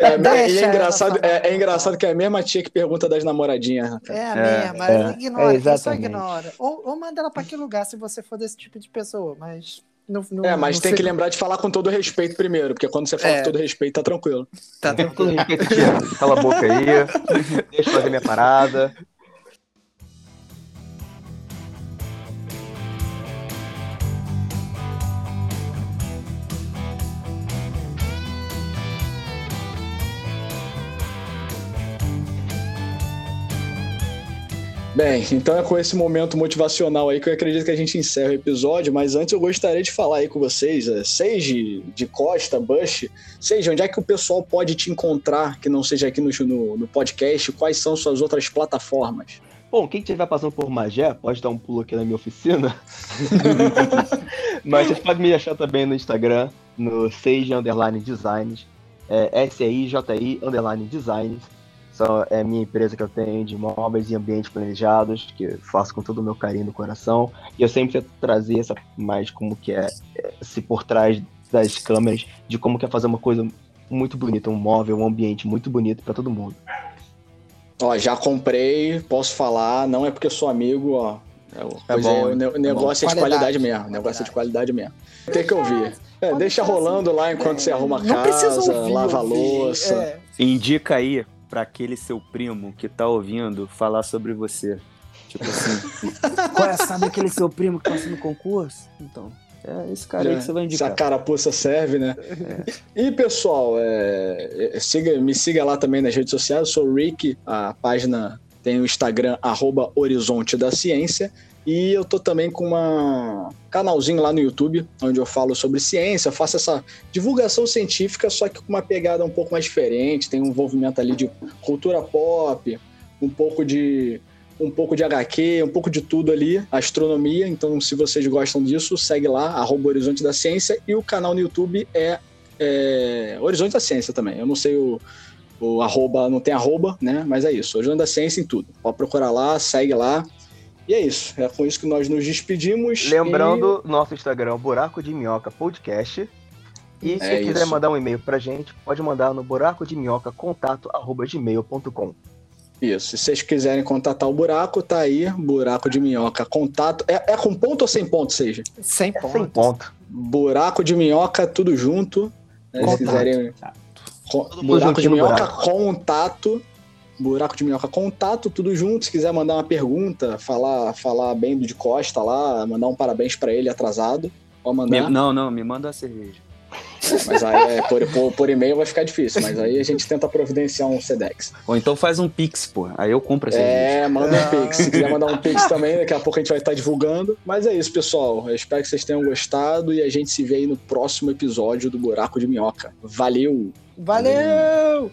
*laughs* é, é, é, engraçado, é, é, engraçado que é a mesma tia que pergunta das namoradinhas. É a mesma, é, ignora, é, só ignora. Ou, ou manda ela para que lugar se você for desse tipo de pessoa, mas no, no, é, mas tem sei. que lembrar de falar com todo respeito primeiro, porque quando você fala é. com todo respeito, tá tranquilo. Tá tranquilo. *laughs* Cala a boca aí, deixa eu fazer minha parada. Bem, então é com esse momento motivacional aí que eu acredito que a gente encerra o episódio, mas antes eu gostaria de falar aí com vocês, é, Seja de Costa, Bush, seja onde é que o pessoal pode te encontrar, que não seja aqui no, no, no podcast, quais são suas outras plataformas? Bom, quem estiver passando por Magé, pode dar um pulo aqui na minha oficina. *laughs* Mas vocês podem me achar também no Instagram, no Seja Underline Designs, é, S-I-J-I Underline Designs. Só é a minha empresa que eu tenho de móveis e ambientes planejados, que eu faço com todo o meu carinho no coração. E eu sempre tento trazer essa mais como que é, se por trás das câmeras, de como que é fazer uma coisa muito bonita, um móvel, um ambiente muito bonito para todo mundo. Ó, já comprei, posso falar, não é porque sou amigo, ó. É, é bom, é, o negócio é, é de qualidade mesmo. O negócio é de qualidade mesmo. Tem que ouvir. É, deixa rolando lá enquanto você arruma a casa, lava a louça. É. Indica aí para aquele seu primo que tá ouvindo falar sobre você. Tipo assim, *laughs* qual é, sabe aquele seu primo que passou no concurso? Então, é esse cara aí que você vai indicar. Essa carapuça serve, né? É. E, pessoal, é, é, siga, me siga lá também nas redes sociais. Eu sou o Rick, a página tem o Instagram, arroba Horizonte da Ciência. E eu tô também com um canalzinho lá no YouTube, onde eu falo sobre ciência, faço essa divulgação científica, só que com uma pegada um pouco mais diferente. Tem um envolvimento ali de cultura pop, um pouco de um pouco de HQ, um pouco de tudo ali, astronomia. Então, se vocês gostam disso, segue lá, arroba Horizonte da Ciência. E o canal no YouTube é, é Horizonte da Ciência também. Eu não sei o, o arroba, não tem arroba, né? Mas é isso, Horizonte da Ciência em tudo. Pode procurar lá, segue lá. E é isso. É com isso que nós nos despedimos. Lembrando, e... nosso Instagram, Buraco de Minhoca Podcast. E se é quiser isso. mandar um e-mail pra gente, pode mandar no buraco de minhoca contato arroba gmail.com. Isso. Se vocês quiserem contatar o buraco, tá aí. Buraco de minhoca. Contato. É, é com ponto ou sem ponto, seja? Sem ponto. É sem ponto. Buraco de minhoca, tudo junto. Né, se quiserem. buraco de minhoca, buraco. contato. Buraco de minhoca, contato, tudo junto. Se quiser mandar uma pergunta, falar, falar bem do de Costa lá, mandar um parabéns para ele atrasado. Pode mandar. Me, não, não, me manda a cerveja. Mas aí é, por, por, por, e-mail vai ficar difícil, mas aí a gente tenta providenciar um Sedex. Ou então faz um Pix, pô. Aí eu compro essa É, manda um Pix. Se quiser mandar um Pix também, daqui a pouco a gente vai estar divulgando. Mas é isso, pessoal. Eu espero que vocês tenham gostado e a gente se vê aí no próximo episódio do Buraco de Minhoca. Valeu! Valeu!